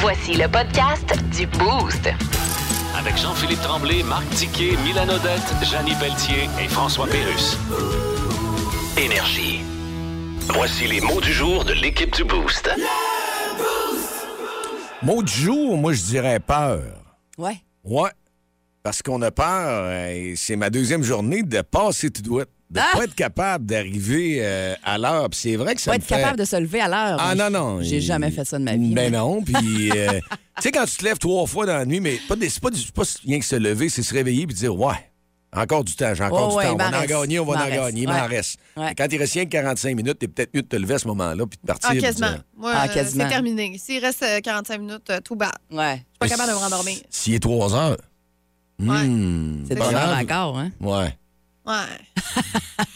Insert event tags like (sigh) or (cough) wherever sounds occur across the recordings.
Voici le podcast du Boost. Avec Jean-Philippe Tremblay, Marc Tiquet, Milan Odette, Janine Pelletier et François Pérus. Énergie. Voici les mots du jour de l'équipe du Boost. Mot du jour, moi, je dirais peur. Ouais. Ouais. Parce qu'on a peur, et c'est ma deuxième journée, de passer tout droit. De Ah! pas être capable d'arriver euh, à l'heure. Puis c'est vrai que ça Pas me être fait... capable de se lever à l'heure. Ah non, non. J'ai il- jamais fait ça de ma vie. Ben non. (laughs) Puis, euh, tu sais, quand tu te lèves trois fois dans la nuit, mais pas des- c'est pas, pas rien que se lever, c'est se réveiller puis dire, ouais, encore du temps, j'ai encore Oh, ouais, du temps. On va en gagner, on va en gagner, il m'en Ouais. reste. Ouais. Quand il reste rien que 45 minutes, t'es peut-être mieux de te lever à ce moment-là puis de partir. Ah, de quasiment. Moi, Ah, quasiment. c'est terminé. S'il reste euh, 45 minutes, euh, tout bas. Je suis Ouais. pas capable de me rendormir. S'il est 3 heures. Ouais. Hmm, C'est grave. encore, hein? Ouais. Ouais.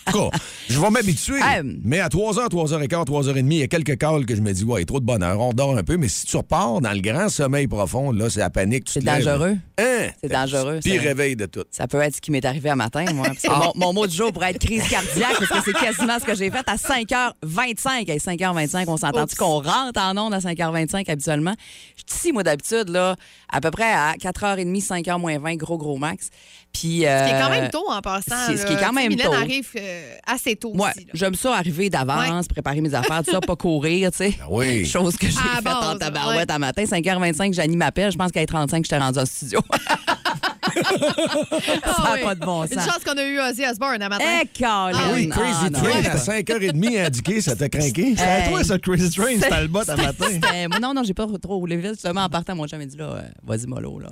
En tout cas, je vais m'habituer. Mais à 3h, 3h15, 3h30, il y a quelques calls que je me dis, ouais, trop de bonheur, on dort un peu. Mais si tu repars dans le grand sommeil profond, là, c'est la panique. tu C'est dangereux. Hein? C'est dangereux, Puis ça. réveil de tout. Ça peut être ce qui m'est arrivé à matin, moi. (laughs) Parce que mon, mon mot du jour pourrait être crise cardiaque, parce que c'est quasiment ce que j'ai fait à 5h25. À 5h25, on s'entend-tu Oups. qu'on rentre en onde à 5h25 habituellement? Je suis ici, moi, d'habitude, là, à peu près à 4h30, 5h moins 20, gros, gros max. Puis. Ce qui est quand euh, même tôt en passant. c'est- ce qui est quand même Mylène tôt. arrive euh, assez tôt Ouais, aussi. là. j'aime ça arriver d'avance, préparer mes affaires, tout ça, pas courir, tu sais. Ben oui. Chose que j'ai faite en tabarouette ouais. à matin. 5h25, Janie m'appelle. Je pense qu'à 35 j'étais rendue en studio. (laughs) Ah ça n'a oui. pas de bon Une sens. chance qu'on a eu Ozzy Osbourne un matin. Eh! Ah oui, Crazy Ah, non. Train à 5h30 indiqué, ça t'a craqué? C'est Hey. toi, ça, Crazy Train, c'était le bas à matin. Moi, non, non, j'ai pas trop roulé vite. Justement, en partant, mon chum m'a dit là, euh, vas-y, mollo, là.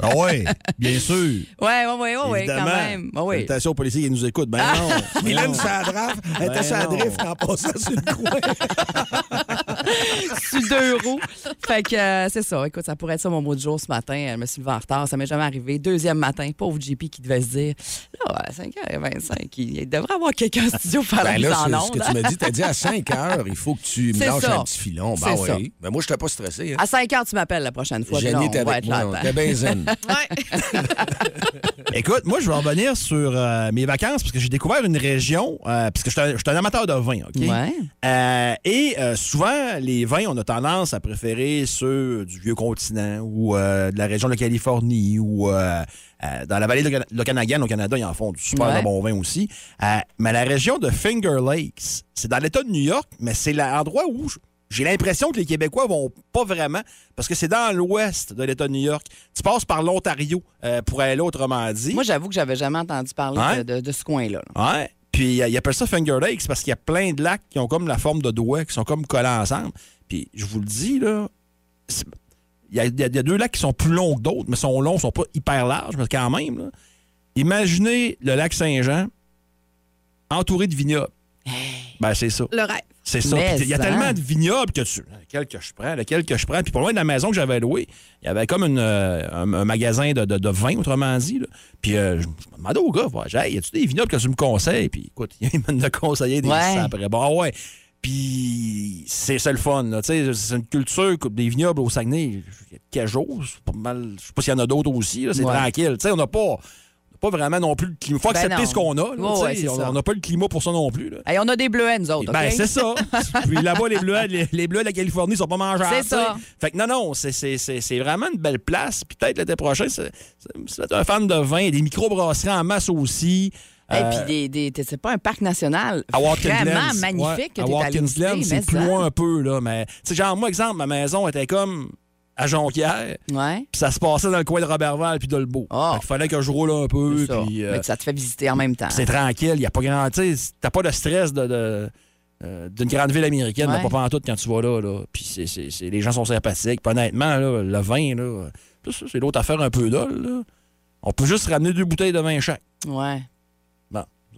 Ah ouais, bien sûr. (laughs) ouais, ouais, ouais, ouais, ouais, Évidemment. quand même. Ouais, ouais. Salutations aux policiers qui nous écoutent. Ben non. (laughs) ben Mylène, non. ça drift. Elle était Ben sur la non. drift en passant sur le coin. (laughs) (laughs) sur deux roues. Fait que euh, c'est ça. Écoute, ça pourrait être ça mon mot du jour ce matin. Elle me suis levée en retard. Ça m'est jamais arrivé. Deuxième matin, pauvre JP qui devait se dire là, à 5h25, il il devrait avoir quelqu'un en studio pour faire la Ben mise là, en c'est ce onde. que tu m'as dit. T'as dit à 5 heures, il faut que tu me C'est lâches ça. un petit filon. Ben oui. Mais moi, je n'étais pas stressé. Hein. À 5 h tu m'appelles la prochaine fois. Jenny va avec être moi. T'es bien zen. (laughs) Ouais. (laughs) Écoute, moi, je vais revenir sur euh, mes vacances parce que j'ai découvert une région, euh, parce que je suis un- je amateur de vin, OK? Ouais. Euh, et euh, souvent, les vins, on a tendance à préférer ceux du vieux continent ou euh, de la région de la Californie ou euh, euh, dans la vallée de l'Oka- l'Okanagan au Canada, ils en font du super Ouais. bon vin aussi. Mais la région de Finger Lakes, c'est dans l'État de New York, mais c'est l'endroit où j'ai l'impression que les Québécois vont pas vraiment, parce que c'est dans l'ouest de l'État de New York. Tu passes par l'Ontario pour aller là, autrement dit. Moi, j'avoue que j'avais jamais entendu parler de, de- de ce coin-là. là. Ouais. Puis ils appellent ça Finger Lakes parce qu'il y a plein de lacs qui ont comme la forme de doigts, qui sont comme collés ensemble. Puis je vous le dis, là, il y a deux lacs qui sont plus longs que d'autres, mais sont longs, sont pas hyper larges, mais quand même. là. Imaginez le lac Saint-Jean entouré de vignobles. Ben, c'est ça. Le rêve. C'est ça. Il y a ça. tellement de vignobles que tu. Lequel que je prends, lequel que je prends. Puis pour loin de la maison que j'avais louée, il y avait comme une, euh, un, un magasin de, de, de vin, autrement dit. là. Puis euh, je, je me demandais au gars, hey, y a-tu des vignobles que tu me conseilles? Puis écoute, (laughs) il m'a conseillé des Ouais. après. Bon, ouais. Puis c'est ça le fun. là. Tu sais, C'est une culture des vignobles au Saguenay. Il y a quelques jours. c'est pas mal. Je sais pas s'il y en a d'autres aussi. C'est Ouais. tranquille. Tu sais, on n'a pas. Pas vraiment non plus le climat. Il faut Ben accepter non. ce qu'on a. là, ouais, on n'a pas le climat pour ça non plus. Là. Hey, on a des bleuets, nous autres. Ben, c'est ça. (laughs) Puis là-bas, les bleus, les, les de la Californie sont pas mangeables. C'est ça. Fait que non, non, c'est- c'est c'est- c'est vraiment une belle place. Puis peut-être l'été prochain, c'est un fan de vin, des microbrasseries en masse aussi. Et Euh, puis, des, des, c'est pas un parc national à vraiment magnifique ouais, que tu à Watkins Glen, c'est plus loin un peu, là. Mais, genre, moi, exemple, ma maison était comme à Jonquière, Ouais. puis ça se passait dans le coin de Robertval puis d'Olbeau. Ah. Fait qu'il fallait que je roule un peu, puis... euh, Mais ça te fait visiter en même temps. c'est tranquille, il n'y a pas grand. T'as pas de stress de. de- euh, d'une grande ville américaine, Ouais. mais pas tout quand tu vas là. là. Puis c'est, c'est- c'est- les gens sont sympathiques. Puis honnêtement, là, le vin, là, c'est l'autre affaire un peu dole. là. On peut juste ramener deux bouteilles de vin chaque. Ouais.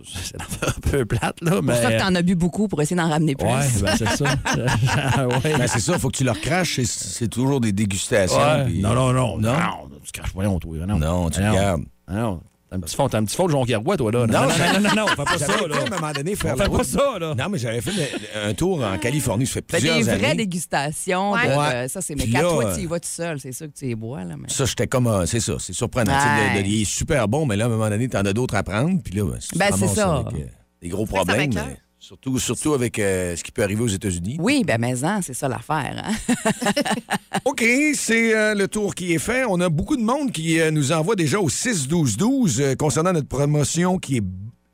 C'est un peu plate, là, C'est pour ça que t'en as bu beaucoup pour essayer d'en ramener plus. Ouais, ben c'est ça. (laughs) ouais. Ben, c'est ça, il faut que tu le recraches. C'est, c'est toujours des dégustations. Ouais. Non, non, non, Non? non. Tu craches pas, toi. Non, Non, tu non. regardes. Non. Un petit fond, t'as un petit fond de Jonquière-Bois, toi, là. Non, non, non, non, non, fais pas ça, là. à un moment donné faire On la fait pas ça, là. Non, mais j'avais fait un tour en Californie, ça fait plusieurs des vraies années. dégustations. Ouais. de- Ouais. euh, ça, c'est. Mais toi, euh, tu y vas tout seul, c'est sûr que tu les bois. Là, mais... Ça, j'étais comme. euh, c'est ça, c'est surprenant. Tu sais, Ouais. de- de- il est super bon, mais là, à un moment donné, t'en as d'autres à prendre. Puis là, ben, Ben, c'est ça. avec, euh, des gros problèmes. Surtout, surtout avec euh, ce qui peut arriver aux États-Unis. Oui, ben maison, c'est ça l'affaire. Hein? (laughs) OK, c'est euh, le tour qui est fait. On a beaucoup de monde qui euh, nous envoie déjà au 6-12-12 euh, concernant notre promotion qui est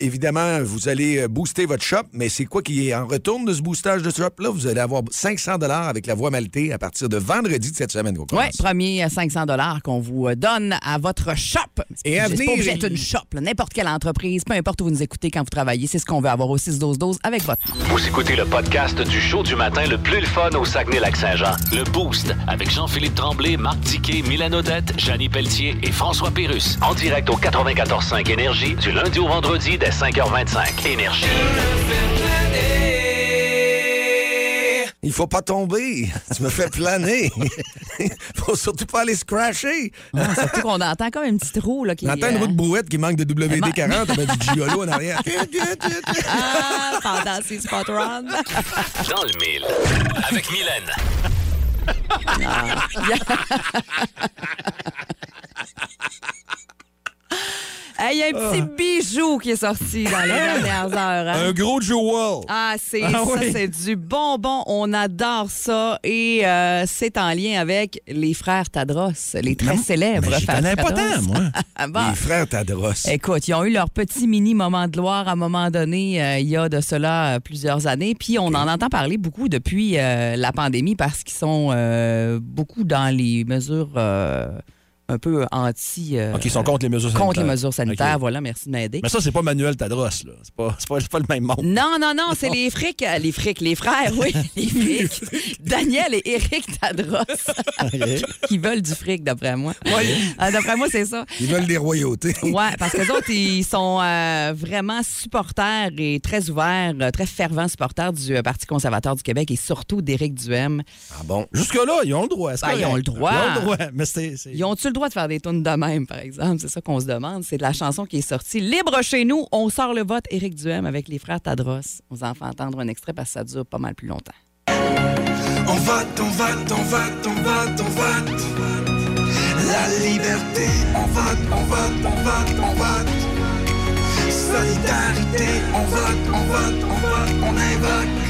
évidemment, vous allez euh, booster votre shop, mais c'est quoi qui est en retour de ce boostage de shop-là? Vous allez avoir 500 avec la voie maltée à partir de vendredi de cette semaine. Oui, premier 500 dollars qu'on vous euh, donne à votre shop. Et à venir, pas d'être une shop, n'importe quelle entreprise, peu importe où vous nous écoutez quand vous travaillez, c'est ce qu'on veut avoir au 6-12-12 avec votre. Vous écoutez le podcast du show du matin le plus le fun au Saguenay-Lac-Saint-Jean. Le Boost avec Jean-Philippe Tremblay, Marc Tiquet, Milan Odette, Janine Pelletier et François Pérus. En direct au 94.5 Énergie du lundi au vendredi dès 5h25. Énergie. Il faut pas tomber. (laughs) Tu me fais planer. (laughs) faut surtout pas aller se crasher. Ah, surtout qu'on entend comme une petite roue là, qui. On entend une euh, roue de brouette qui manque de WD-40 avec du gigolo en arrière. (laughs) Ah, pendant ces spot runs. Dans le mille. Avec Mylène. Hey, Il y a un petit bijou qui est sorti dans les dernières heures. hein? Un gros jewel. Ah, c'est Ah ça, oui. c'est du bonbon. On adore ça. Et euh, c'est en lien avec les frères Tadros, les très célèbres Mais j'y frères connais pas Tadros. tant, moi. Ah, (laughs) bon. Les frères Tadros. Écoute, ils ont eu leur petit mini moment de gloire à un moment donné, euh, il y a de cela euh, plusieurs années. Puis on en entend parler beaucoup depuis euh, la pandémie parce qu'ils sont euh, beaucoup dans les mesures euh, un peu anti. euh, OK, ils sont contre les mesures sanitaires. contre les mesures sanitaires. Voilà, merci de m'aider. Mais ça, c'est pas Manuel Tadros, là. C'est pas, pas, pas le même monde. Non, non, non, c'est les frics, euh, les frics, les frères, oui, (laughs) les frics. Daniel et Eric Tadros qui veulent du fric, d'après moi. Ah, d'après moi, c'est ça. Ils veulent des royautés. Ouais, parce que les autres, ils sont euh, vraiment supporters et très ouverts, euh, très fervents supporters du euh, Parti conservateur du Québec et surtout d'Éric Duhem. Ah bon? Jusque-là, ils ont le droit. c'est Ben, ils ont le droit. Ils ont le droit. Mais c'est- Ils ont-tu le droit de faire des tunes de même, par exemple? C'est ça qu'on se demande. C'est de la chanson qui est sortie. Libre chez nous, on sort le vote Éric Duhem avec les frères Tadros. On vous en fait entendre un extrait parce que ça dure pas mal plus longtemps. On vote, on vote, on vote, on vote, on vote. La liberté, on vote, on vote, on vote, on vote. Solidarité, on vote, on vote, on vote, on invoque.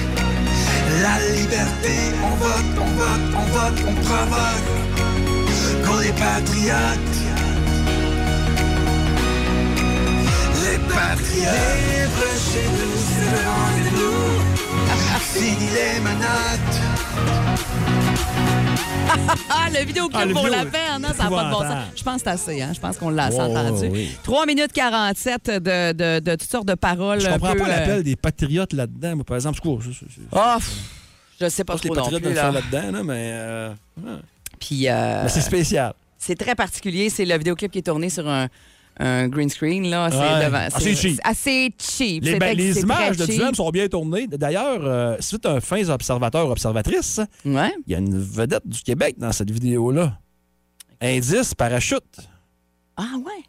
La liberté, on vote, on vote, on vote, on provoque. Les patriotes. Les patriotes. Libre chez nous, c'est le rendez-vous. (laughs) Fini les menottes. (laughs) Ah, le vidéoclip Ah, le pour vidéo, la peine, hein, ça n'a pas de bon sens. Je pense que c'est assez, hein? Je pense qu'on l'a assez entendu. oui. 3 minutes 47 de, de, de toutes sortes de paroles. Je comprends peu, pas euh, l'appel des patriotes là-dedans. Moi, par exemple, je cours. Je, je, je- Ah, pff, je sais pas trop les non patriotes plus, là-dedans, là, mais, euh, Puis, euh, mais c'est spécial. c'est très particulier. C'est le vidéoclip qui est tourné sur un, un green screen, là. C'est Ouais. devant- Assez cheap. Assez cheap. Les, C'est ex- les c'est images très de cheap. Duhem sont bien tournées. D'ailleurs, euh, si tu es un fin observateur observatrice, Ouais. il y a une vedette du Québec dans cette vidéo-là. Indice, parachute. Ah, ouais.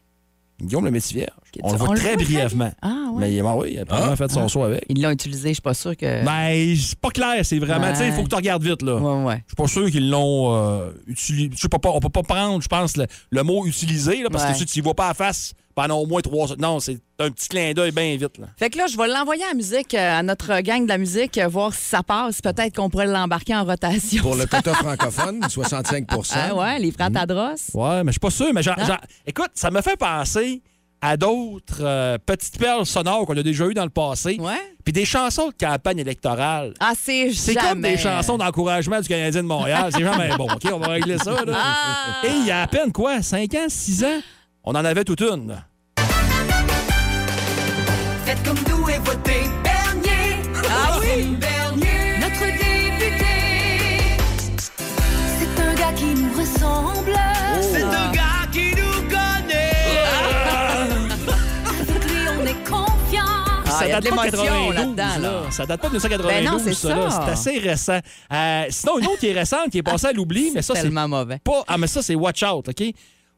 Guillaume le métier vierge. Ok, On le voit très brièvement. Ah, ouais. Mais ben oui, il a probablement Ah. fait son saut avec. Ils l'ont utilisé, je suis pas sûre que. Ben, c'est pas clair, c'est vraiment. Ouais. Tu sais, il faut que tu regardes vite, là. Ouais, ouais. Je suis pas sûr qu'ils l'ont euh, utilisé. Je sais pas, pas- on peut pas prendre, je pense, le, le mot utilisé, là, parce Ouais. que si tu y vois pas à face pendant au moins trois Non, c'est un petit clin d'œil bien vite. Là. Fait que là, je vais l'envoyer à la musique, euh, à notre gang de la musique, euh, voir si ça passe. Peut-être qu'on pourrait l'embarquer en rotation. Pour le (laughs) quota francophone, 65 Ah ouais, les frères Tadros. Ouais, mais je suis pas sûr. Mais genre, genre- écoute, ça me fait penser à d'autres euh, petites perles sonores qu'on a déjà eues dans le passé. Ouais. Puis des chansons de campagne électorale. Ah, c'est C'est jamais... comme des chansons d'encouragement du Canadien de Montréal. C'est jamais (laughs) bon. OK, on va régler ça. Là. Ah! Et il y a à peine quoi, 5 ans, 6 ans, on en avait toute une. Faites comme nous et votez Bernier. Ah oui? Bernier. Notre député, c'est un gars qui nous ressemble. C'est un gars qui nous connaît. Avec lui, on est confiant. Ah, il y a de pas l'émotion 92, là-dedans, là. Ça date pas de 1992, Ben non, c'est ça. là. ça. C'est assez récent. Euh, sinon, une autre qui est récente, qui est passée à l'oubli, mais ça, c'est tellement mauvais. pas... Ah, mais ça, c'est Watch Out, OK?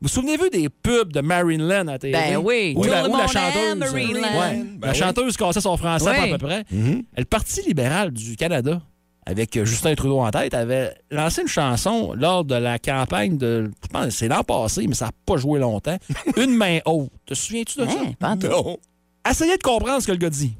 Vous vous souvenez-vous des pubs de Marilyn à télé? Ben oui. Où la, où la chanteuse... Ouais, Ben la oui. chanteuse cassait son français Oui. à peu près. Le Parti libéral du Canada, avec euh, Justin Trudeau en tête, avait lancé une chanson lors de la campagne de... Je pense que c'est l'an passé, mais ça n'a pas joué longtemps. (laughs) une main haute. Te souviens-tu de ça? Hein. Non. Essayez de comprendre ce que le gars dit.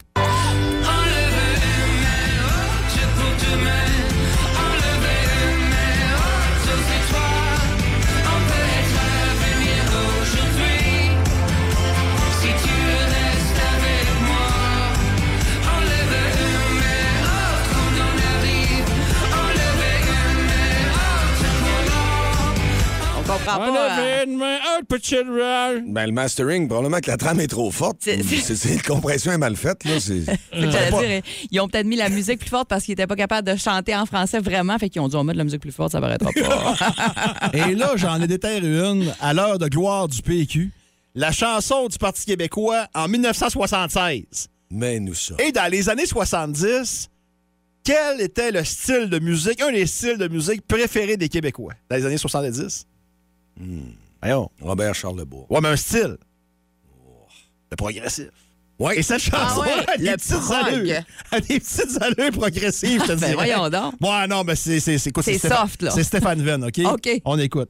Comprends On pas. avait une main, un petit râle. Ben, le mastering, probablement que la trame est trop forte. C'est- c'est- la compression est mal faite. Là. C'est- (laughs) c'est ce que j'allais dire. Ils ont peut-être mis la musique plus forte parce qu'ils n'étaient pas capables de chanter en français vraiment. Fait qu'ils ont dit on met de la musique plus forte, ça paraîtra pas. (laughs) Et là, j'en ai déterré une à l'heure de gloire du PQ. La chanson du Parti québécois en 1976. Mais nous ça. Et dans les années 70, quel était le style de musique, un des styles de musique préférés des Québécois dans les années 70? Voyons. Robert Charlebois. Ouais, mais un style. Le progressif. Ouais. Et cette chanson ouais, a des petites allures. A des petites allures progressives, je te Ben, dirais. voyons donc. Ouais, non, mais c'est c'est c'est quoi, C'est Stéphane- soft, là. C'est Stéphane Venn, OK? OK. On écoute.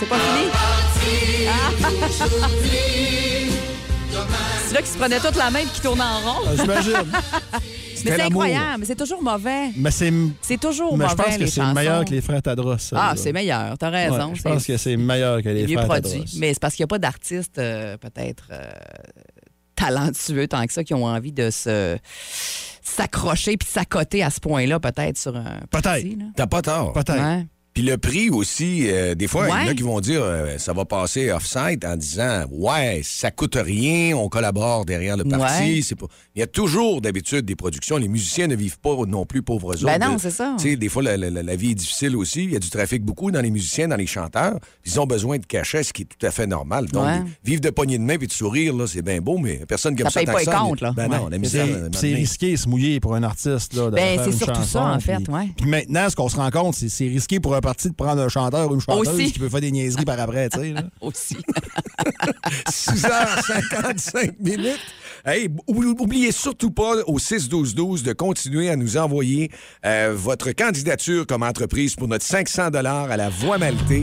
C'est pas fini? C'est là qui se prenait toute la main et qui tournait en rond. Ah, J'imagine. (laughs) Mais c'est incroyable. Mais c'est toujours mauvais. mais c'est. C'est toujours Mais mauvais, je pense que c'est meilleur que les frères Tadros. Ah, c'est meilleur. T'as Ouais, raison. je pense que c'est meilleur que les mieux frères produit. Tadros. Mais c'est parce qu'il n'y a pas d'artistes euh, peut-être euh, talentueux tant que ça qui ont envie de se s'accrocher puis de s'accoter à ce point-là peut-être sur un Peut-être. T'as pas tort. Peut-être. Ouais. Puis le prix aussi, euh, des fois, il y en a qui vont dire euh, ça va passer off-site en disant Ouais, ça coûte rien, on collabore derrière le parti. Ouais. C'est pas... Il y a toujours d'habitude des productions. Les musiciens ne vivent pas non plus pauvres autres. Ben non, c'est ça. Tu sais, des fois, la, la- la- vie est difficile aussi. Il y a du trafic beaucoup dans les musiciens, dans les chanteurs. Ils ont besoin de cachet, ce qui est tout à fait normal. Donc, Ouais. vivre de poignée de main et de sourire, là, c'est bien beau, mais personne qui Ça ça paye pas que les ça. comptes, là. Ben non, la c'est misère. Risqué de se mouiller pour un artiste. Là, de Ben, c'est surtout chanson, ça, en puis- fait, ouais. Puis maintenant, ce qu'on se rend compte, c'est c'est risqué pour un parti de prendre un chanteur ou une chanteuse Aussi. qui peut faire des niaiseries par après. tu sais, là. (laughs) Aussi. (laughs) 6h55 minutes. Hey, ou- oubliez surtout pas au 6-12-12 de continuer à nous envoyer euh, votre candidature comme entreprise pour notre 500 à la Voie Maltée.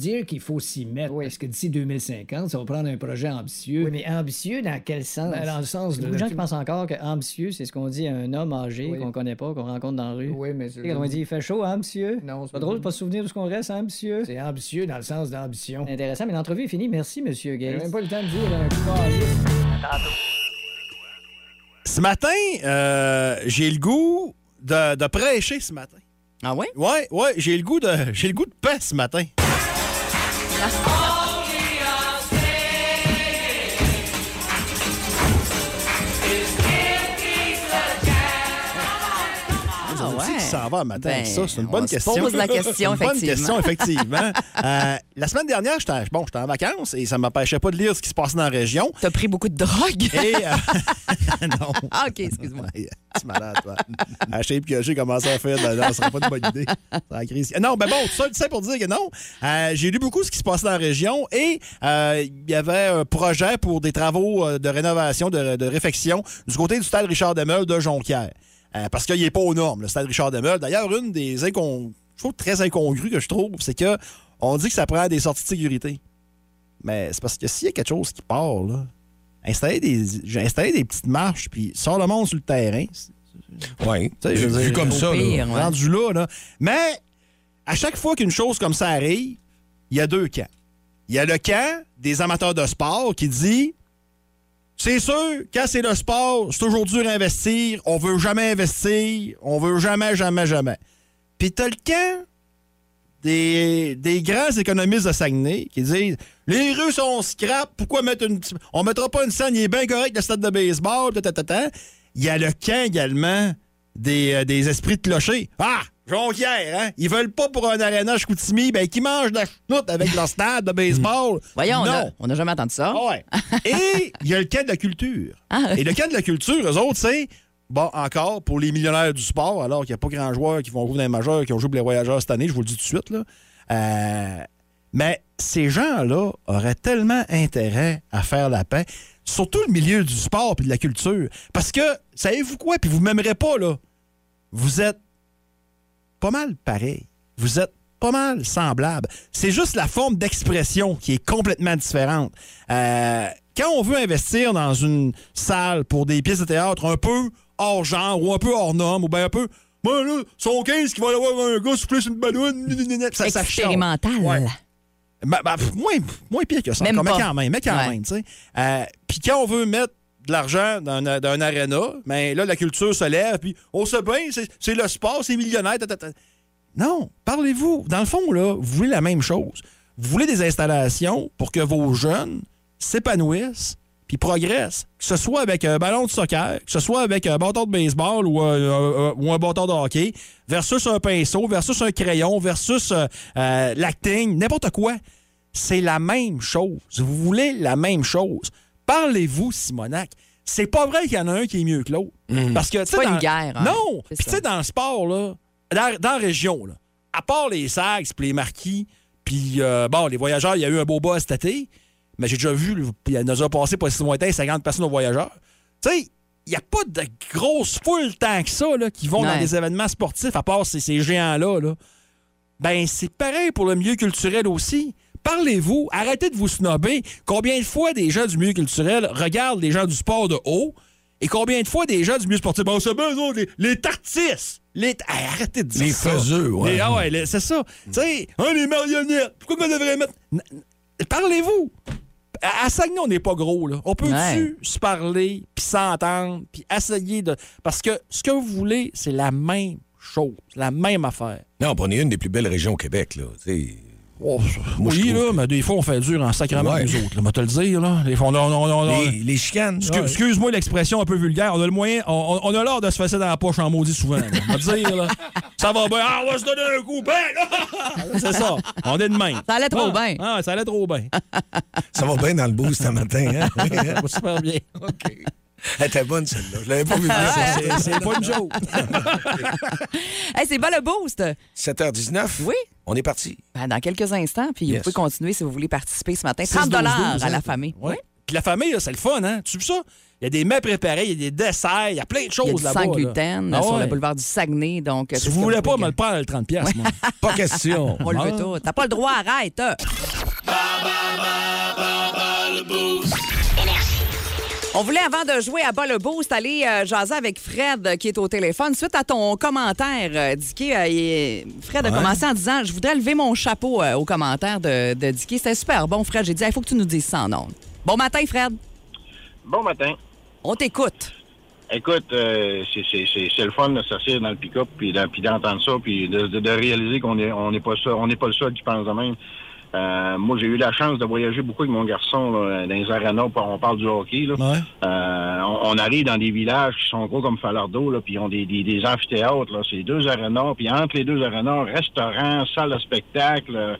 dire qu'il faut s'y mettre. Oui. Parce que d'ici 2050, ça va prendre un projet ambitieux. Oui, mais ambitieux dans quel sens? Ben, dans le sens Il y a de- beaucoup de gens qui pensent encore que ambitieux, c'est ce qu'on dit à un homme âgé Oui. qu'on connaît pas, qu'on rencontre dans la rue. Oui, mais. Sais, Quand on dit il fait chaud, hein, monsieur? Non, C'est pas drôle de pas se souvenir de ce qu'on reste, hein, monsieur? C'est ambitieux dans le sens d'ambition. Intéressant, mais l'entrevue est finie. Merci, monsieur J'ai Gates. même pas le temps de dire un calice. Ce matin, euh, j'ai le goût de, de prêcher ce matin. Ah oui? Ouais, ouais, j'ai le goût de j'ai le goût de paix ce matin. Ah S'en va matin Ben, avec ça? C'est une on bonne se question. pose la question, (laughs) bonne effectivement. question, effectivement. (laughs) Euh, la semaine dernière, j'étais bon, en vacances et ça ne m'empêchait pas de lire ce qui se passait dans la région. T'as pris beaucoup de drogue? Et, euh, (laughs) non. Ah, OK, excuse-moi. C'est malade, toi. À shape que j'ai commencé à faire, ben, non, ça serait pas une bonne idée. La crise. Non, ben bon, tout ça, tout ça pour dire que non. Euh, j'ai lu beaucoup ce qui se passait dans la région et il y avait un projet pour des travaux de rénovation, de, de réfection du côté du stade Richard Demel de Jonquière. Euh, parce qu'il n'est pas aux normes, le stade Richard Demel. D'ailleurs, une des incon... très incongrues que je trouve, c'est que on dit que ça prend des sorties de sécurité. Mais c'est parce que s'il y a quelque chose qui part, là, installer des, j'ai installé des petites marches, puis sort le monde sur le terrain. Oui. Tu sais, je veux Vu dire, comme ça, là. Ouais. rendu là, là. Mais à chaque fois qu'une chose comme ça arrive, il y a deux camps. Il y a le camp des amateurs de sport qui dit c'est sûr, quand c'est le sport, c'est toujours dur à investir, on veut jamais investir, on veut jamais, jamais, jamais. Puis t'as le camp des, grands économistes de Saguenay qui disent les rues sont scrap, pourquoi mettre une. On mettra pas une scène, il est bien correct, le stade de baseball. Il y a le camp également des, euh, des esprits de clocher. Ah! Jonquière, hein? Ils veulent pas pour un aréna Chicoutimi, ben qui mangent de la chenoute avec leur stade de baseball. (laughs) Voyons, non. on n'a jamais entendu ça. Ah ouais. Et il y a le camp de la culture. Ah. Et le camp de la culture, eux autres, c'est bon, encore, pour les millionnaires du sport, alors qu'il n'y a pas grand joueur qui vont jouer dans les majeurs, qui ont joué pour les voyageurs cette année, je vous le dis tout de suite. Là. Euh, mais ces gens-là auraient tellement intérêt à faire la paix, surtout le milieu du sport et de la culture. Parce que, savez-vous quoi? Puis vous ne m'aimerez pas, là. Vous êtes pas mal pareil. Vous êtes pas mal semblables. C'est juste la forme d'expression qui est complètement différente. Euh, quand on veut investir dans une salle pour des pièces de théâtre un peu hors genre ou un peu hors norme ou bien un peu. Moi, là, son 15 qui va aller voir un gars sur une ballonne. Ça, ça. Expérimental. Ouais. Ben, ben, pff, moins, moins pire que ça. Même mais quand même, mais quand Ouais. même, tu sais. Euh, puis quand on veut mettre de l'argent dans, un- aréna, ben là, la culture se lève, puis on se bien, c'est le sport, c'est millionnaire. Non, parlez-vous. Dans le fond, là, vous voulez la même chose. Vous voulez des installations pour que vos jeunes s'épanouissent puis progressent. Que ce soit avec un ballon de soccer, que ce soit avec un bâton de baseball ou un, un- ou un bâton de hockey, versus un pinceau, versus un crayon, versus euh, euh, l'acting, n'importe quoi. C'est la même chose. Vous voulez la même chose. Parlez-vous, Simonac. C'est pas vrai qu'il y en a un qui est mieux que l'autre. Parce que, tu sais, pas une guerre, hein. Non! C'est Puis, tu sais, dans le sport, là, dans, dans la région, là, à part les Sags puis les Marquis, puis, euh, bon, les voyageurs, il y a eu un beau bas cet été, mais j'ai déjà vu, il nous a passé pas si lointain 50 personnes aux voyageurs. Tu sais, il n'y a pas de grosse foule tant que ça là, qui vont dans des événements sportifs, à part ces, ces géants-là. Là. Ben, c'est pareil pour le milieu culturel aussi. Parlez-vous, arrêtez de vous snobber. Combien de fois des gens du milieu culturel regardent les gens du sport de haut et combien de fois des gens du milieu sportif, bon, c'est bien, les, les tartistes, les... Arrêtez de dire Les ça. faiseux, ouais. Les- ah ouais, c'est ça. Tu sais, hein, les marionnettes, pourquoi qu'on devrait mettre... Parlez-vous. À, à Saguenay, on n'est pas gros, là. On peut-tu Ouais. se parler, puis s'entendre, puis essayer de... Parce que ce que vous voulez, c'est la même chose, la même affaire. Non, on est une des plus belles régions au Québec, là. Tu sais, Oh, Moi, oui, là, que- mais des fois, on fait dur en sacrament Ouais. nous autres. Là, moi, te le dire, là. Des fois, on, on- on- on- les, les chicanes. Excu- ouais. Excuse-moi l'expression un peu vulgaire. On a le moyen, on, a l'art de se fesser dans la poche en maudit souvent. là. On va te dire, là. Ça va bien. Ah, on va se donner un coup. Ben! (laughs) C'est ça. On est de même. Ça allait trop Ah, bien. Ah, ça allait trop bien. Ça va bien dans le boost ce matin, hein? (laughs) Ça va super bien. (laughs) OK. Elle était bonne, celle-là. Je l'avais pas vu Ah, venir. c'est- C'est pas une joke. Hey, c'est pas le boost. 7h19. Oui. On est parti. Ben, dans quelques instants, puis Yes. vous pouvez continuer si vous voulez participer ce matin. 6, 30 12, à 12, la hein. famille. Ouais. Puis la famille, là, c'est le fun, hein? Tu vois ça? Il y a des mets préparés, il y a des desserts, il y a plein de Il y a choses du là-bas. sans là. gluten Ah sur ouais. le boulevard du Saguenay. Donc, Si vous voulez pas me le prendre, le 30$, piastres, moi. Pas question. On le veut Ah. tout. T'as pas le droit, arrête. On voulait, avant de jouer à bas le boost, aller euh, jaser avec Fred euh, qui est au téléphone. Suite à ton commentaire, euh, Dicky, euh, Fred a commencé en disant Je voudrais lever mon chapeau euh, au commentaire de, de Dicky. C'était super bon, Fred. J'ai dit Il faut que tu nous dises ça en ondes. Bon matin, Fred. Bon matin. On t'écoute. Écoute, euh, c'est- le fun de s'asseoir dans le pick-up puis d'en- puis d'entendre ça puis de, de- de réaliser qu'on est on n'est pas on pas le seul qui pense de même. Euh, moi, j'ai eu la chance de voyager beaucoup avec mon garçon là, dans les arénas. On parle du hockey. Là. Ouais. Euh, on, on arrive dans des villages qui sont gros comme Falardeau, là, puis ils ont des, des, des amphithéâtres. Là, c'est deux arénas, puis entre les deux arénas, restaurants, salles de spectacle. euh,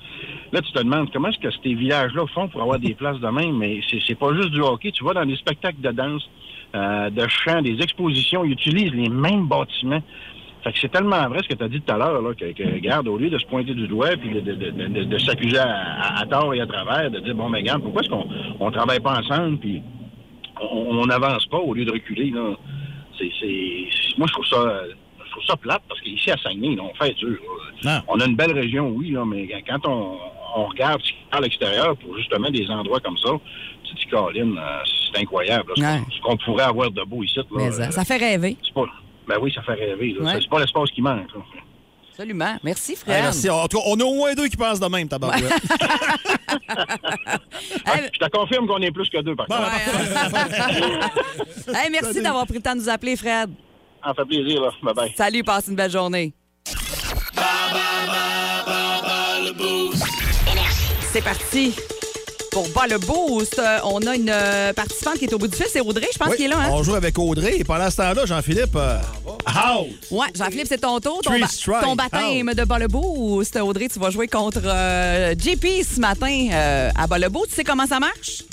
Là, tu te demandes comment est-ce que ces villages-là font pour avoir des places de même, mais c'est c'est pas juste du hockey. Tu vas dans des spectacles de danse, euh, de chant, des expositions, ils utilisent les mêmes bâtiments. Fait que c'est tellement vrai ce que tu as dit tout à l'heure, là, que, que, regarde, au lieu de se pointer du doigt puis de, de, de, de- de s'accuser à, à- à tort et à travers, de dire, bon, mais regarde, pourquoi est-ce qu'on on travaille pas ensemble, puis on n'avance pas au lieu de reculer, là? C'est, c'est, moi, je trouve ça, je trouve ça plate, parce qu'ici, à Saguenay, là, on fait dur. On a une belle région, oui, là, mais quand on, on regarde à l'extérieur pour justement des endroits comme ça, tu te dis, Caroline, euh, c'est incroyable, là, ce, qu'on- ce qu'on pourrait avoir de beau ici. Là, Mais, ça, ça fait rêver. c'est pas, ben oui, ça fait rêver. Ouais. C'est, pas l'espace qui manque. là. Absolument. Merci, Fred. Hey, merci. En tout cas, on a au moins deux qui pensent de même, tabarouette. Hey, (laughs) Je te confirme qu'on est plus que deux, par contre. (laughs) hey, merci d'avoir pris le temps de nous appeler, Fred. Ça fait plaisir, là. Salut, passe une belle journée. C'est parti. Pour bas le boost, euh, on a une euh, participante qui est au bout du fil, c'est Audrey, je pense Oui, qu'il est là. Hein? On joue avec Audrey et pendant ce temps-là, Jean-Philippe, euh, out! Ouais, Jean-Philippe, c'est ton tour. Ton, ba- baptême de bas le boost. Audrey, tu vas jouer contre euh, JP ce matin euh, à bas le boost. Tu sais comment ça marche?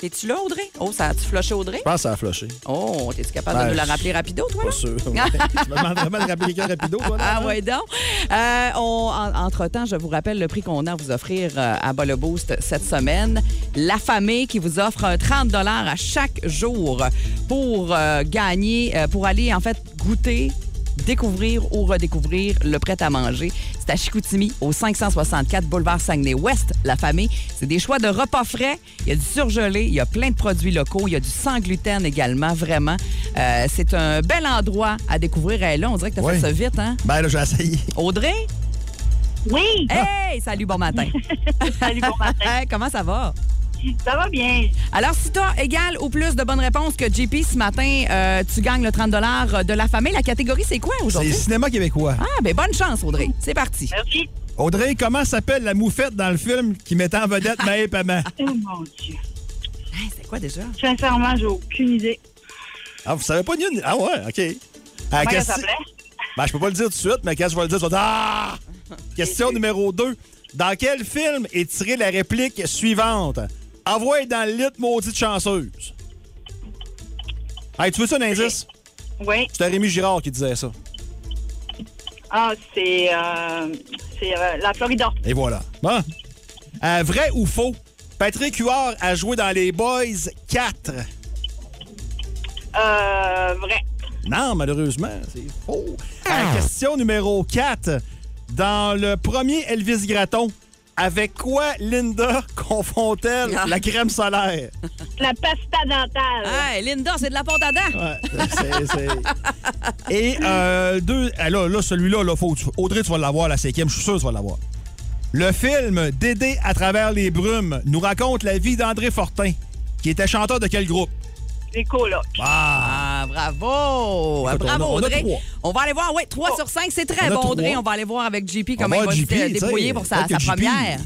T'es-tu là, Audrey? Oh, ça a-tu flushé, Audrey? Je pense que ça a flushé. Oh, t'es-tu capable Ben, de nous la rappeler rapido, toi? Pas là? sûr. (laughs) tu me demandes vraiment de rappeler quelqu'un rapido, toi, là? Ah, ouais, donc. Euh, on- en- entre-temps, je vous rappelle le prix qu'on a à vous offrir euh, à Bas le Boost cette semaine. La famille qui vous offre un 30 à chaque jour pour euh, gagner, euh, pour aller, en fait, goûter découvrir ou redécouvrir le prêt-à-manger. C'est à Chicoutimi, au 564 boulevard Saguenay-Ouest, la famille. C'est des choix de repas frais. Il y a du surgelé, il y a plein de produits locaux, il y a du sans gluten également, vraiment. Euh, c'est un bel endroit à découvrir. Et là, on dirait que tu as Oui. fait ça vite, hein? Ben là, j'ai essayé. Audrey? Oui. Hey, salut, bon matin. (laughs) Salut, bon matin. (laughs) Comment ça va? Ça va bien. Alors, si tu as égal ou plus de bonnes réponses que JP ce matin, euh, tu gagnes le 30 de la famille. La catégorie, c'est quoi C'est aujourd'hui? cinéma québécois. Ah, ben bonne chance, Audrey. C'est parti. Merci. Audrey, comment s'appelle la moufette dans le film qui mettait en vedette Maë (laughs) Paiement? Oh mon Dieu. Hey, c'est quoi déjà? Sincèrement, j'ai aucune idée. Ah, vous savez pas ni une... Ah ouais, OK. Comment elle question- s'appelait? Ben, je peux pas le dire tout de suite, mais quand je vais le dire? Ah! (laughs) Question numéro 2. Dans quel film est tirée la réplique suivante? Envoie dans le lit, maudite chanceuse. Hey, tu veux ça un indice? Oui. C'était Rémi Girard qui disait ça. Ah, c'est euh, c'est euh, la Florida. Et voilà. Bon. Euh, vrai ou faux? Patrick Huard a joué dans Les Boys 4. Euh, vrai. Non, malheureusement, c'est faux. Question numéro 4. Dans le premier Elvis Gratton, avec quoi Linda confond-elle Ah. la crème solaire? La pasta dentale. Hey, Linda, c'est de la pâte à dents. Ouais, c'est- c'est- Et euh, deux. ah, là, là, celui-là, là, faut, Audrey, tu vas l'avoir, la cinquième, je suis sûr que tu vas l'avoir. Le film Dédé à travers les brumes nous raconte la vie d'André Fortin, qui était chanteur de quel groupe? Les colocs. Ah! Ah, bravo! Écoute, bravo, on a- on a Audrey. trois. On va aller voir, oui, 3 sur 5, c'est très On bon. Audrey. On va aller voir avec JP comment il va se JP, sais, débrouiller pour sa, première.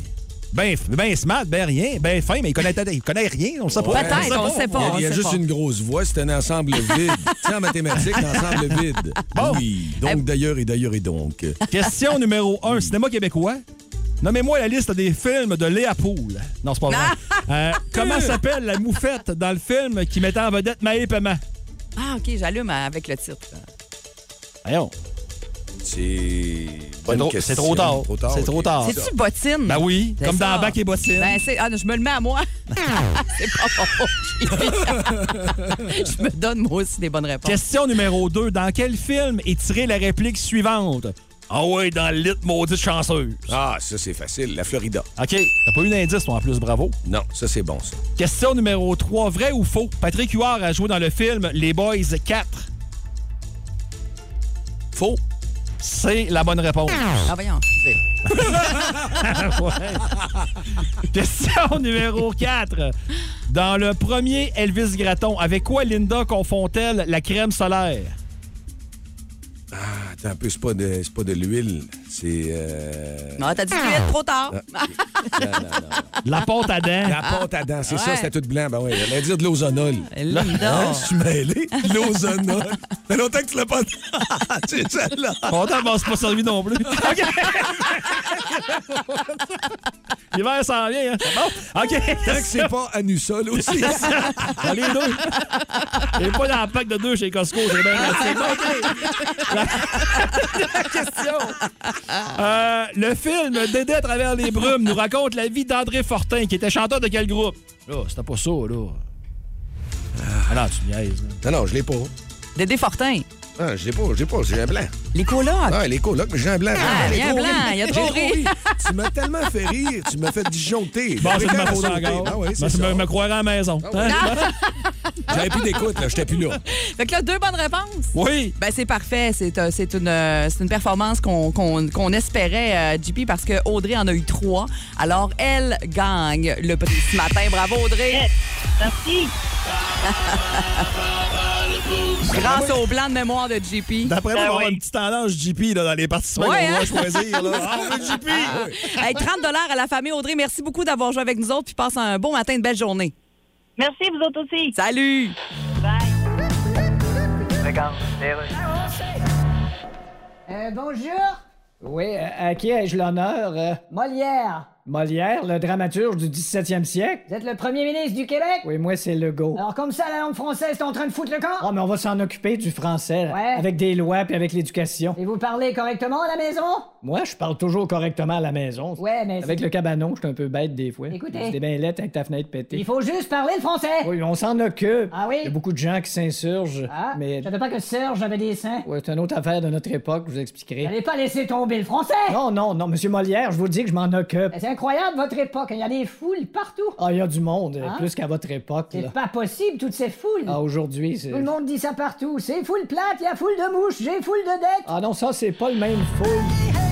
Ben, ben smart, ben rien, ben fin, mais il connaît, il connaît rien, on le sait pas. Peut-être, on sait pas. Il y a, il y a on sait juste pas. une grosse voix, c'est un ensemble vide. (laughs) tu sais, en mathématiques, un ensemble vide. Bon. Oui, donc d'ailleurs et d'ailleurs et donc. Question numéro 1, cinéma québécois. Nommez-moi la liste des films de Léa Poule. Non, c'est pas vrai. (laughs) Euh, comment s'appelle la moufette dans le film qui mettait en vedette Maë Paiement? Ah, OK, j'allume avec le titre. Voyons. C'est. trop- c'est trop tard. C'est trop tard. C'est-tu bottine? Ben oui, comme ça. dans Bac et Bottine. Ben, c'est. Ah, non, je me le mets à moi. (laughs) c'est pas bon. (laughs) je me donne, moi aussi, des bonnes réponses. Question numéro 2. Dans quel film est tirée la réplique suivante? Ah ouais, dans le lit maudite chanceuse. Ah, ça, c'est facile. La Florida. OK. T'as pas eu d'indice, toi, en plus, bravo. Non, ça, c'est bon, ça. Question numéro 3. Vrai ou faux? Patrick Huard a joué dans le film Les Boys 4. Faux. C'est la bonne réponse. Ah, voyons, excusez. (laughs) Ouais. Question numéro 4. Dans le premier Elvis Gratton, avec quoi Linda confond-elle la crème solaire? Attends un peu, c'est pas de, c'est de l'huile. C'est. euh, Non, t'as dit vite, trop tard. Ah, (laughs) non, non, non. La pâte à dents. La pâte à dents, c'est ça, Ouais. c'était tout blanc. Ben oui, j'allais dire de l'ozonol. Hein, je suis mêlé. L'ozonol. (laughs) Ça fait longtemps que tu l'as pas. c'est celle-là. Content, on s'est pas servi non plus. (laughs) OK. L'hiver s'en vient, hein? C'est Bon? OK. Tant que c'est pas anusol aussi. Dans les deux. Il pas dans la pack de deux chez Costco, c'est bien pratique. OK. La... la question. Euh, le film Dédé à travers les brumes nous raconte la vie d'André Fortin, qui était chanteur de quel groupe? Là, c'était pas ça, là. Ah non, tu niaises. là. Non, non, je l'ai pas. Dédé Fortin. Ah, je l'ai pas, je l'ai pas, j'ai un blanc. Les colocs? Ah, les colocs, mais j'ai un blanc. Ah, J'ai il y a un trop blanc, il y a trop ri. Tu m'as tellement fait rire, tu m'as fait disjoncter. Bon, c'est de ma faute encore. Ah oui, c'est tu ça. me, me croirais à la maison. Hein? (laughs) J'avais plus d'écoute, là, j'étais plus là. Fait que là, deux bonnes réponses? Oui. Ben, c'est parfait. C'est euh, c'est une, euh, c'est une performance qu'on qu'on- qu'on espérait, euh, JP, parce que Audrey en a eu trois. Alors, elle gagne le prix ce matin. Bravo, Audrey. Merci. (laughs) Grâce au blanc de mémoire de JP. D'après moi, on va avoir une petite tendance JP là, dans les participants Ouais, qu'on hein? va choisir. Là. (laughs) Ah, JP! Hey, 30 à la famille Audrey. Merci beaucoup d'avoir joué avec nous autres. Puis passe un bon matin, une belle journée. Merci, vous autres aussi. Salut! Euh, bonjour. Oui, euh, à qui ai-je l'honneur? Euh, Molière. Molière, le dramaturge du 17e siècle. Vous êtes le premier ministre du Québec? Oui, moi, c'est Legault. Alors, comme ça, la langue française est en train de foutre le camp? Ah, mais on va s'en occuper du français, là. Ouais. Avec des lois puis avec l'éducation. Et vous parlez correctement à la maison? Moi, je parle toujours correctement à la maison. Ouais, mais. Avec le cabanon, je suis un peu bête des fois. Écoutez. C'est bien lettre avec ta fenêtre pétée. Il faut juste parler le français! Oui, on s'en occupe. Ah oui? Il y a beaucoup de gens qui s'insurgent. Ah, mais. je savais pas que Serge avait des seins. Ouais, c'est une autre affaire de notre époque, je vous expliquerai. N'allez pas laisser tomber le français! Non, non, non, monsieur Molière, je vous dis que je m'en occupe. C'est incroyable, votre époque. Il y a des foules partout. Ah, il y a du monde, Hein? plus qu'à votre époque. C'est pas possible, toutes ces foules. Ah, aujourd'hui, c'est. Tout le monde dit ça partout. C'est foule plate, il y a foule de mouches, j'ai foule de dettes. Ah non, ça, c'est pas le même full.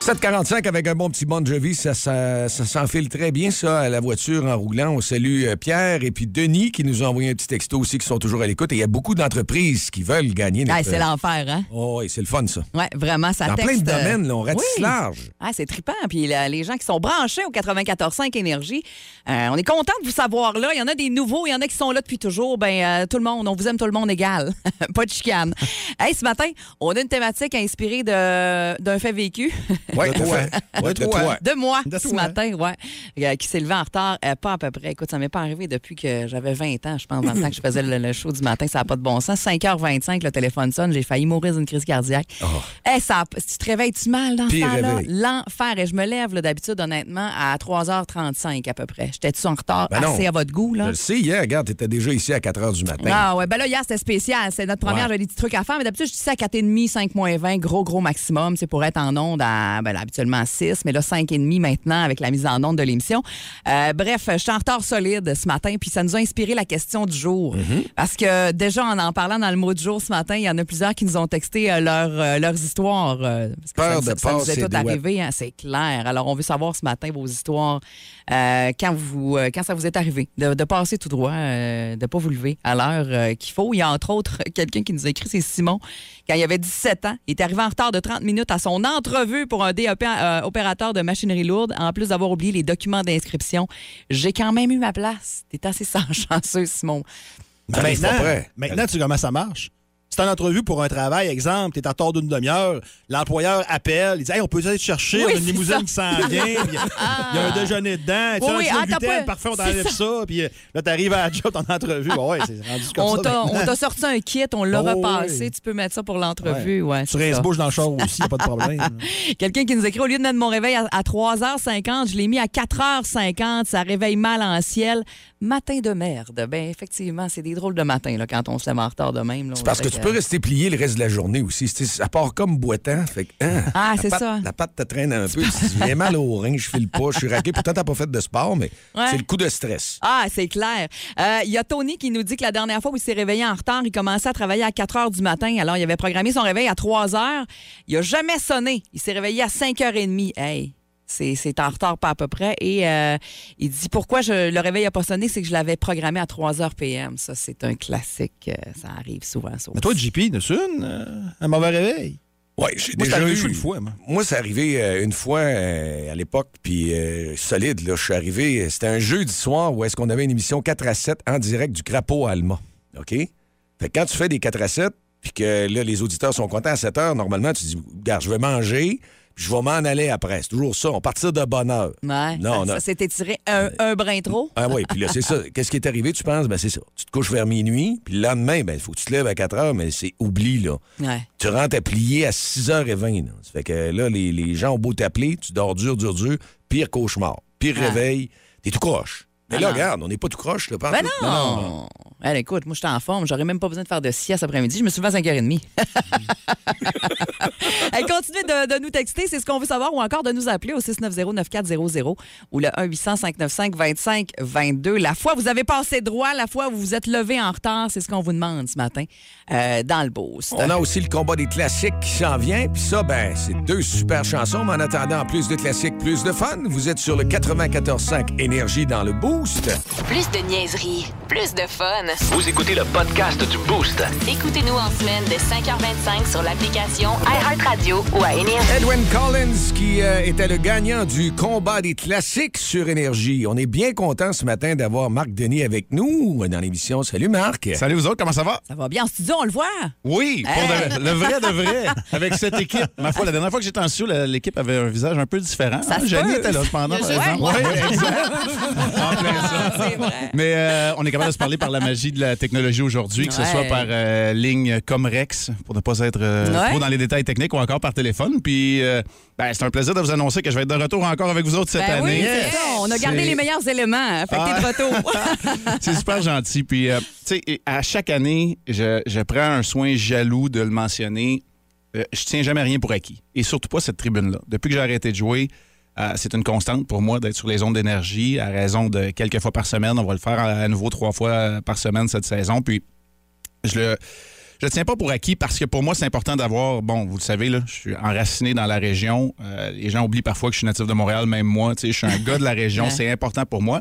745 avec un bon petit Bon Jovi, ça, ça, ça s'enfile très bien, ça, à la voiture en roulant. On salue euh, Pierre et puis Denis qui nous ont envoyé un petit texto aussi, qui sont toujours à l'écoute. Et il y a beaucoup d'entreprises qui veulent gagner notre... Ah, c'est l'enfer, hein? Oh, oui, c'est le fun, ça. Ouais, vraiment, ça Dans texte. plein de euh, domaines, là, on ratisse oui. large. Ah, c'est trippant. Puis là, les gens qui sont branchés au 94.5 Énergie, euh, on est content de vous savoir là. Il y en a des nouveaux, il y en a qui sont là depuis toujours. Ben, euh, tout le monde, on vous aime tout le monde égal. (laughs) Pas de chicane. hey, ce matin, on a une thématique inspirée de- d'un fait vécu. (laughs) Ouais, De toi. Ouais, De toi. De moi, De ce toi. matin, ouais. Euh, qui s'est levé en retard, euh, pas à peu près. Écoute, ça m'est pas arrivé depuis que j'avais 20 ans, je pense, dans le temps que je faisais le, le show du matin. Ça n'a pas de bon sens. 5h25, le téléphone sonne, j'ai failli mourir d'une crise cardiaque. Eh, ça, tu te réveilles-tu mal dans ce Pire temps-là? réveil. L'enfer. Et je me lève, d'habitude, honnêtement, à 3h35 à peu près. J'étais-tu en retard Ben non. à votre goût, Je là? le sais, hier, regarde, t'étais déjà ici à 4 h du matin. Ah ouais, ben là, hier, c'était spécial. C'est notre première, Ouais. j'avais des petits trucs à faire, mais d'habitude, je dis ça à 4,5, 5 moins 20, gros, gros maximum. C'est pour être en onde à, ben habituellement à 6, mais là, 5,5 maintenant avec la mise en onde de l'émission. Euh, bref, je suis en retard solide ce matin, puis ça nous a inspiré la question du jour. Mm-hmm. Parce que déjà, en en parlant dans le mot du jour ce matin, il y en a plusieurs qui nous ont texté euh, leur, euh, leurs histoires. euh, parce que Peur ça, de ça nous est tout arrivé, hein, c'est clair. Alors, on veut savoir ce matin vos histoires quand, vous, quand ça vous est arrivé, de, de passer tout droit, de ne pas vous lever à l'heure qu'il faut. Il y a entre autres (laughs) quelqu'un qui nous a écrit, c'est Simon, quand il avait 17 ans. Il est arrivé en retard de 30 minutes à son entrevue pour un DEP euh, opérateur de machinerie lourde, en plus d'avoir oublié les documents d'inscription. J'ai quand même eu ma place. T'es assez (laughs) chanceux, Simon. T'arrives pas Maintenant, maintenant, tu sais comment ça marche? En entrevue pour un travail, exemple, t'es en retard d'une demi-heure, l'employeur appelle, il dit Hey, on peut aller te chercher, Oui, on a une limousine ça. qui s'en vient, il y a- il y a un déjeuner dedans, tu Oui, ah, gluten, parfait, on t'enlève ça, puis euh, là, t'arrives à la job, ton entrevue. Ouais, c'est rendu comme On ça. t'a on t'a sorti un kit, on l'a Oh, repassé. oui. Tu peux mettre ça pour l'entrevue. Ouais. Tu c'est ça. rinces-bouche dans le char aussi, y a pas de problème. (laughs) Quelqu'un qui nous écrit au lieu de mettre mon réveil à, à 3h50, je l'ai mis à 4h50. Ça réveille mal en ciel. Matin de merde. Ben effectivement, c'est des drôles de matin là, quand on se lève en retard de même. C'est parce que tu peux rester plié le reste de la journée aussi. C'est- Ça part comme boitant. Fait que, hein, Ah, c'est ça. La patte te traîne un peu. Tu dis, j'ai mal au rein, je file pas, je suis raqué. Pourtant, t'as pas fait de sport, mais Ouais. c'est le coup de stress. Ah, c'est clair. Euh, Il y a Tony qui nous dit que la dernière fois où il s'est réveillé en retard, il commençait à travailler à 4 h du matin. Alors, il avait programmé son réveil à 3 h. Il a jamais sonné. Il s'est réveillé à 5 h 30. Hey! C'est c'est en retard pas à peu près. Et euh, il dit pourquoi je, le réveil n'a pas sonné, c'est que je l'avais programmé à 3 h PM. Ça, c'est un classique. Euh, Ça arrive souvent, ça. Mais toi, JP, une? euh, un mauvais réveil? Oui, j'ai Moi, c'est déjà arrivé eu une fois, moi. Moi, c'est arrivé euh, une fois euh, à l'époque, puis euh, solide. Là, je suis arrivé, c'était un jeudi soir où est-ce qu'on avait une émission 4 à 7 en direct du Crapaud à Alma. OK? Fait que quand tu fais des 4 à 7, puis que là, les auditeurs sont contents à 7 heures, normalement, tu dis, regarde, je vais manger, je vais m'en aller après. C'est toujours ça. On partir de bonne heure. Ouais, Non, ça, non. ça s'est étiré un, un brin trop? Ah oui, puis là, c'est ça. (laughs) Qu'est-ce qui est arrivé, tu penses? Ben, c'est ça. Tu te couches vers minuit, puis le lendemain, ben, il faut que tu te lèves à 4 heures, mais c'est oubli, là. Ouais. Tu rentres à plier à 6h20. Là. Ça fait que là, les, les gens ont beau t'appeler, tu dors dur, dur, dur, pire cauchemar, pire réveil, t'es tout croche. Mais Ah là, non. regarde, on n'est pas tout croche, là, pas Ben non! Allez, écoute, moi, j'étais en forme. J'aurais même pas besoin de faire de sieste après-midi. Je me suis levé à 5h30. (laughs) Hey, continuez de, de nous texter. C'est ce qu'on veut savoir ou encore de nous appeler au 690-9400 ou le 1-800-595-2522. La fois vous avez passé droit, la fois vous vous êtes levé en retard, c'est ce qu'on vous demande ce matin euh, dans le boost. On a aussi le combat des classiques qui s'en vient, puis ça, ben, c'est deux super chansons, mais en attendant, plus de classiques, plus de fun. Vous êtes sur le 94.5 Énergie dans le bout. Boost. Plus de niaiserie, plus de fun. Vous écoutez le podcast du Boost. Écoutez-nous en semaine de 5h25 sur l'application iHeartRadio ou à Énergie. Edwin Collins, qui euh, était le gagnant du combat des classiques sur Énergie. On est bien content ce matin d'avoir Marc Denis avec nous dans l'émission. Salut Marc. Salut vous autres, comment ça va? Ça va bien en studio, on le voit? Oui, pour Hey. de- le vrai de vrai, avec cette équipe. Ma foi, la dernière fois que j'étais en studio, l'équipe avait un visage un peu différent. Ça Hein, se Jenny peut. était là cependant, par exemple. ouais. Ouais, exact. (laughs) Ça. Vrai. Mais euh, on est capable de se parler par la magie de la technologie aujourd'hui, que ce Ouais. soit par euh, ligne Comrex, pour ne pas être euh, Ouais. trop dans les détails techniques, ou encore par téléphone. Puis, ben, c'est un plaisir de vous annoncer que je vais être de retour encore avec vous autres cette Ben année. On a gardé les meilleurs éléments. Fait que t'es de retour. (laughs) C'est super gentil. Puis, tu sais, à chaque année, je, je prends un soin jaloux de le mentionner. Euh, je tiens jamais rien pour acquis. Et surtout pas cette tribune-là. Depuis que j'ai arrêté de jouer, euh, c'est une constante pour moi d'être sur les ondes d'énergie à raison de quelques fois par semaine. On va le faire à, nouveau trois fois euh, par semaine cette saison. Puis, je le. Je le tiens pas pour acquis parce que pour moi, c'est important d'avoir, bon, vous le savez, là, je suis enraciné dans la région. Euh, les gens oublient parfois que je suis natif de Montréal, même moi. Tu sais, je suis un gars de la région. Ouais. C'est important pour moi.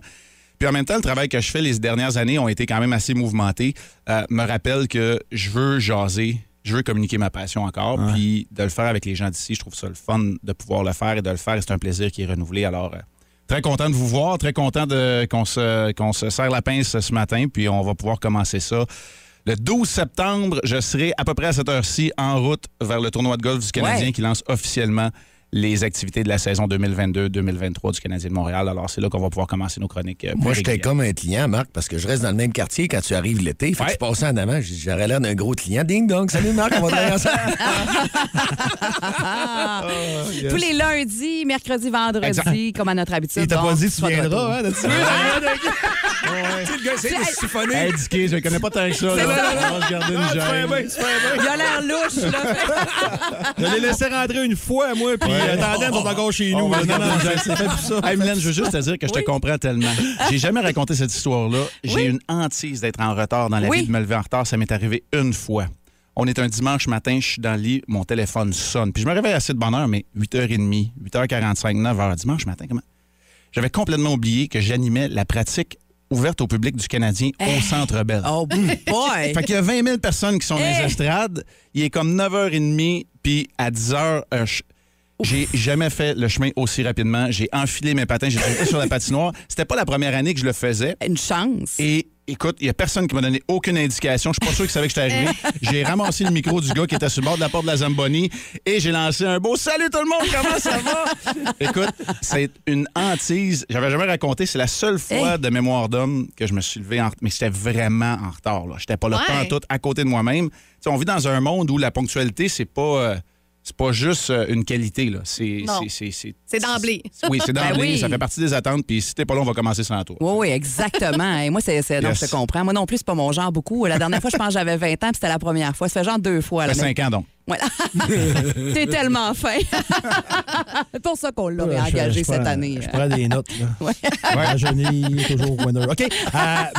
Puis en même temps, le travail que je fais les dernières années ont été quand même assez mouvementés. Euh, me rappelle que je veux jaser, je veux communiquer ma passion encore, puis de le faire avec les gens d'ici, je trouve ça le fun de pouvoir le faire et de le faire. C'est un plaisir qui est renouvelé. Alors, euh, très content de vous voir, très content de, qu'on, se, serre la pince ce matin, puis on va pouvoir commencer ça. Le 12 septembre, je serai à peu près à cette heure-ci en route vers le tournoi de golf du Canadien Ouais. qui lance officiellement les activités de la saison 2022-2023 du Canadien de Montréal. Alors, c'est là qu'on va pouvoir commencer nos chroniques. euh, Moi, j'étais comme un client, Marc, parce que je reste dans le même quartier quand tu arrives l'été. Fait que Ouais. je passais en avant, j'aurais l'air d'un gros client. Ding dong, salut Marc, on va travailler ensemble. (laughs) Tous les lundis, mercredis, vendredis, Exact. comme à notre habitude. Il t'a pas dit que tu viendras, hein, (laughs) le gars essaie de se siphonner. Hey, Dicky, je ne connais pas tant que ça. là. C'est ça. On va se garder une gêne. Il a l'air louche, là. Je l'ai laissé rentrer une fois, moi, puis Ouais. euh, tandem sont encore chez nous. On Non, c'est fait pour ça. Hey, Mylène, je veux juste te dire que je te comprends tellement. J'ai jamais raconté cette histoire-là. J'ai Oui. une hantise d'être en retard dans la Oui. vie, de me lever en retard. Ça m'est arrivé une fois. On est un dimanche matin, je suis dans le lit, mon téléphone sonne. Puis je me réveille assez de bonne heure, mais 8h30, 8h45, 9h, dimanche matin, comment? J'avais complètement oublié que j'animais la pratique ouverte au public du Canadien au Centre Bell. Oh boy! (laughs) Fait qu'il y a 20 000 personnes qui sont dans les Hey! estrades. Il est comme 9h30, puis à 10h, euh, je- j'ai jamais fait le chemin aussi rapidement. J'ai enfilé mes patins, j'ai sauté sur la patinoire. C'était pas la première année que je le faisais. Une chance. Et écoute, il y a personne qui m'a donné aucune indication. Je suis pas sûr qu'il savait que j'étais arrivé. J'ai ramassé le micro du gars qui était sur le bord de la porte de la Zamboni et j'ai lancé un beau Salut tout le monde, comment ça va? Écoute, c'est une hantise. J'avais jamais raconté. C'est la seule fois de mémoire d'homme que je me suis levé en mais c'était vraiment en retard. J'étais pas là Ouais. tout à côté de moi-même. On vit dans un monde où la ponctualité, c'est pas. euh, c'est pas juste euh, une qualité, là. C'est, Non. c'est, c'est, c'est- C'est d'emblée. Oui, c'est d'emblée. Ben oui. Ça fait partie des attentes. Puis si t'es pas là, on va commencer sans toi. Oui, oui, exactement. Et moi, c'est, c'est- non, Yes. je te comprends. Moi non plus, c'est pas mon genre beaucoup. La dernière fois, je pense que j'avais 20 ans, puis c'était la première fois. Ça fait genre deux fois. Ça là, fait mais- cinq ans, donc. Voilà. (laughs) T'es tellement fin. c'est pour ça qu'on l'aurait engagé je prends- cette année. Je prends des notes. Là. Ouais. Rajeuni, toujours winner. OK. Euh,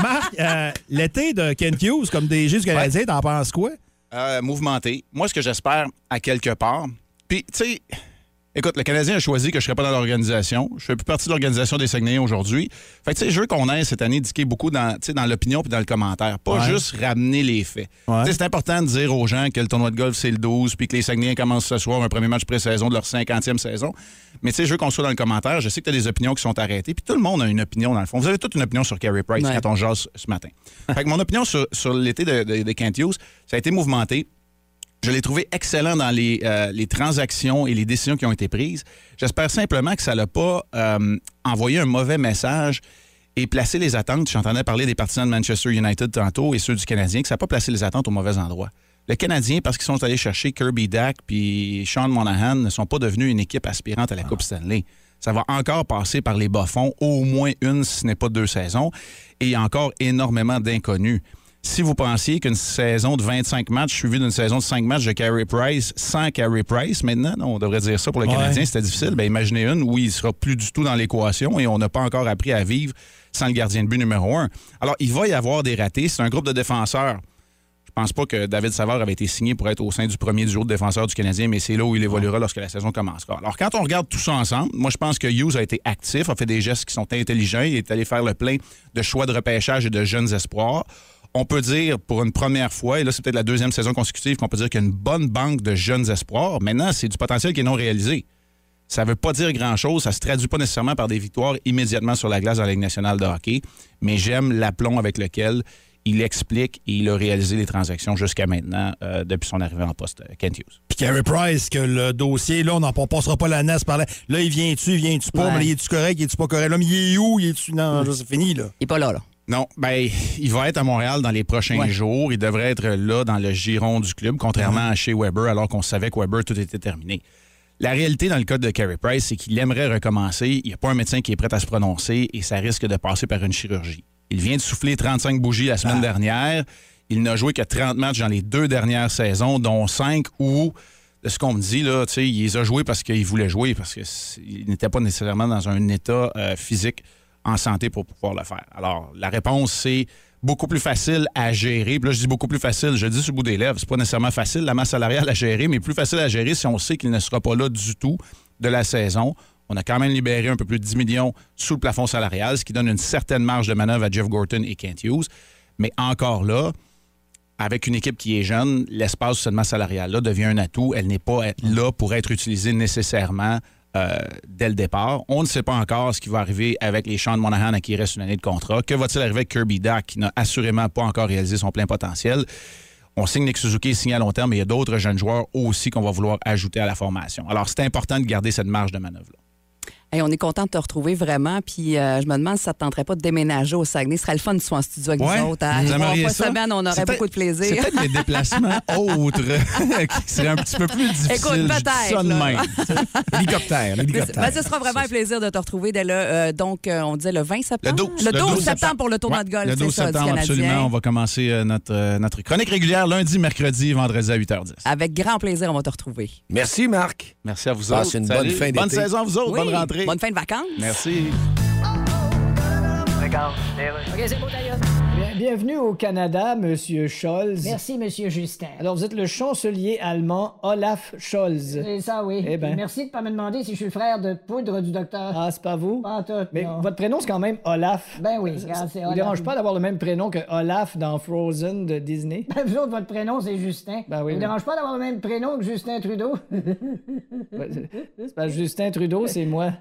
Marc, euh, l'été de Kent Hughes comme DG du Canadien, t'en penses quoi? Euh, mouvementé. Moi, ce que j'espère, à quelque part. Puis, tu sais, écoute, le Canadien a choisi que je ne serais pas dans l'organisation. Je fais plus partie de l'organisation des Saguenayens aujourd'hui. Fait que, tu sais, je veux qu'on ait cette année diqué beaucoup dans, dans l'opinion puis dans le commentaire. Pas Ouais. juste ramener les faits. Ouais. C'est important de dire aux gens que le tournoi de golf, c'est le 12 puis que les Saguenayens commencent ce soir un premier match pré-saison de leur 50e saison. Mais, tu sais, je veux qu'on soit dans le commentaire. Je sais que tu as des opinions qui sont arrêtées. Puis tout le monde a une opinion, dans le fond. Vous avez toute une opinion sur Carey Price Ouais. quand on jase ce matin. fait que mon opinion sur, sur l'été de, de, de Kent Hughes, ça a été mouvementé. Je l'ai trouvé excellent dans les, euh, les transactions et les décisions qui ont été prises. J'espère simplement que ça n'a pas euh, envoyé un mauvais message et placé les attentes. J'entendais parler des partisans de Manchester United tantôt et ceux du Canadien, que ça n'a pas placé les attentes au mauvais endroit. Le Canadien, parce qu'ils sont allés chercher Kirby Dack puis Sean Monahan, ne sont pas devenus une équipe aspirante à la Coupe Stanley. Ça va encore passer par les bas-fonds, au moins une, si ce n'est pas deux saisons, et encore énormément d'inconnus. Si vous pensiez qu'une saison de 25 matchs suivie d'une saison de 5 matchs de Carey Price sans Carey Price, maintenant, non, on devrait dire ça pour le Ouais. Canadien, c'était difficile. Ben, imaginez une où il ne sera plus du tout dans l'équation et on n'a pas encore appris à vivre sans le gardien de but numéro un. Alors, il va y avoir des ratés. C'est un groupe de défenseurs. Je pense pas que David Savard avait été signé pour être au sein du premier duo de défenseurs du Canadien, mais c'est là où il évoluera lorsque la saison commencera. Alors, quand on regarde tout ça ensemble, moi, je pense que Hughes a été actif, a fait des gestes qui sont intelligents. Il est allé faire le plein de choix de repêchage et de jeunes espoirs. On peut dire pour une première fois, et là, c'est peut-être la deuxième saison consécutive qu'on peut dire qu'il y a une bonne banque de jeunes espoirs. Maintenant, c'est du potentiel qui est non réalisé. Ça ne veut pas dire grand-chose. Ça ne se traduit pas nécessairement par des victoires immédiatement sur la glace dans la Ligue nationale de hockey. Mais j'aime l'aplomb avec lequel il explique et il a réalisé les transactions jusqu'à maintenant euh, depuis son arrivée en poste, euh, Kent Hughes. Puis Carey Price, que le dossier, là, on n'en passera pas la NAS par là. Là, il vient-tu, il vient-tu pas, Ouais. mais il est-tu correct, il est-tu pas correct? Là, mais il est où? Il est-tu. Non, là, c'est fini, là. Il est pas là, là. Non, ben, il va être à Montréal dans les prochains Ouais. jours. Il devrait être là dans le giron du club, contrairement à chez Weber, alors qu'on savait que Weber, tout était terminé. La réalité dans le cas de Carey Price, c'est qu'il aimerait recommencer. Il n'y a pas un médecin qui est prêt à se prononcer et ça risque de passer par une chirurgie. Il vient de souffler 35 bougies la semaine dernière. Il n'a joué que 30 matchs dans les deux dernières saisons, dont 5 où, de ce qu'on me dit, là, tu sais, il les a joués parce qu'il voulait jouer, parce qu'il n'était pas nécessairement dans un état euh, physique en santé pour pouvoir le faire. Alors, la réponse, c'est beaucoup plus facile à gérer. Puis là, je dis beaucoup plus facile, je dis sur bout des lèvres. C'est pas nécessairement facile, la masse salariale à gérer, mais plus facile à gérer si on sait qu'il ne sera pas là du tout de la saison. On a quand même libéré un peu plus de 10 millions sous le plafond salarial, ce qui donne une certaine marge de manœuvre à Jeff Gorton et Kent Hughes. Mais encore là, avec une équipe qui est jeune, l'espace masse salariale-là devient un atout. Elle n'est pas là pour être utilisée nécessairement euh, dès le départ. On ne sait pas encore ce qui va arriver avec les Sean Monahan à qui il reste une année de contrat. Que va-t-il arriver avec Kirby Dack qui n'a assurément pas encore réalisé son plein potentiel? On signe Nick Suzuki, signé à long terme, mais il y a d'autres jeunes joueurs aussi qu'on va vouloir ajouter à la formation. Alors, c'est important de garder cette marge de manœuvre-là. Hey, on est content de te retrouver vraiment. Puis euh, je me demande si ça ne te tenterait pas de déménager au Saguenay. Ce serait le fun de soit en studio avec Ouais, nous autres. Hein? vous aimeriez ça? semaine, on aurait beaucoup de plaisir. C'est peut-être les (laughs) déplacements autres (laughs) qui seraient un petit peu plus difficiles. Écoute, peut-être, ça de là. même. (laughs) Hélicoptère, l'hélicoptère. Ben, ce sera vraiment un plaisir de te retrouver dès là. Euh, donc, euh, on disait le 20 septembre? Le 12. Le 12, septembre pour le tournoi Ouais, de golf, Le 12 c'est ça, du septembre, Canadien. absolument. On va commencer euh, notre, euh, notre chronique régulière lundi, mercredi, vendredi à 8h10. Avec grand plaisir, on va te retrouver. Merci, Marc. Merci à vous Passe autres. une Salut. bonne fin d'été. Bonne saison à vous autres. Oui, Bonne rentrée. Bonne fin de vacances. Merci. OK, c'est. Bien- Bienvenue au Canada, Monsieur Scholz. Merci, Monsieur Justin. Alors, vous êtes le chancelier allemand Olaf Scholz. C'est ça, oui. Eh ben. Merci de pas me demander si je suis le frère de poudre du docteur. Ah, c'est pas vous? Pas en tout, Mais non. votre prénom, c'est quand même Olaf. Ben oui, Ça- ça c'est vous Olaf. dérange pas d'avoir le même prénom que Olaf dans Frozen de Disney? Ben, (laughs) vous autres, votre prénom, c'est Justin. Ben oui, Ça vous oui. dérange pas d'avoir le même prénom que Justin Trudeau? (laughs) Parce que Justin Trudeau, c'est moi.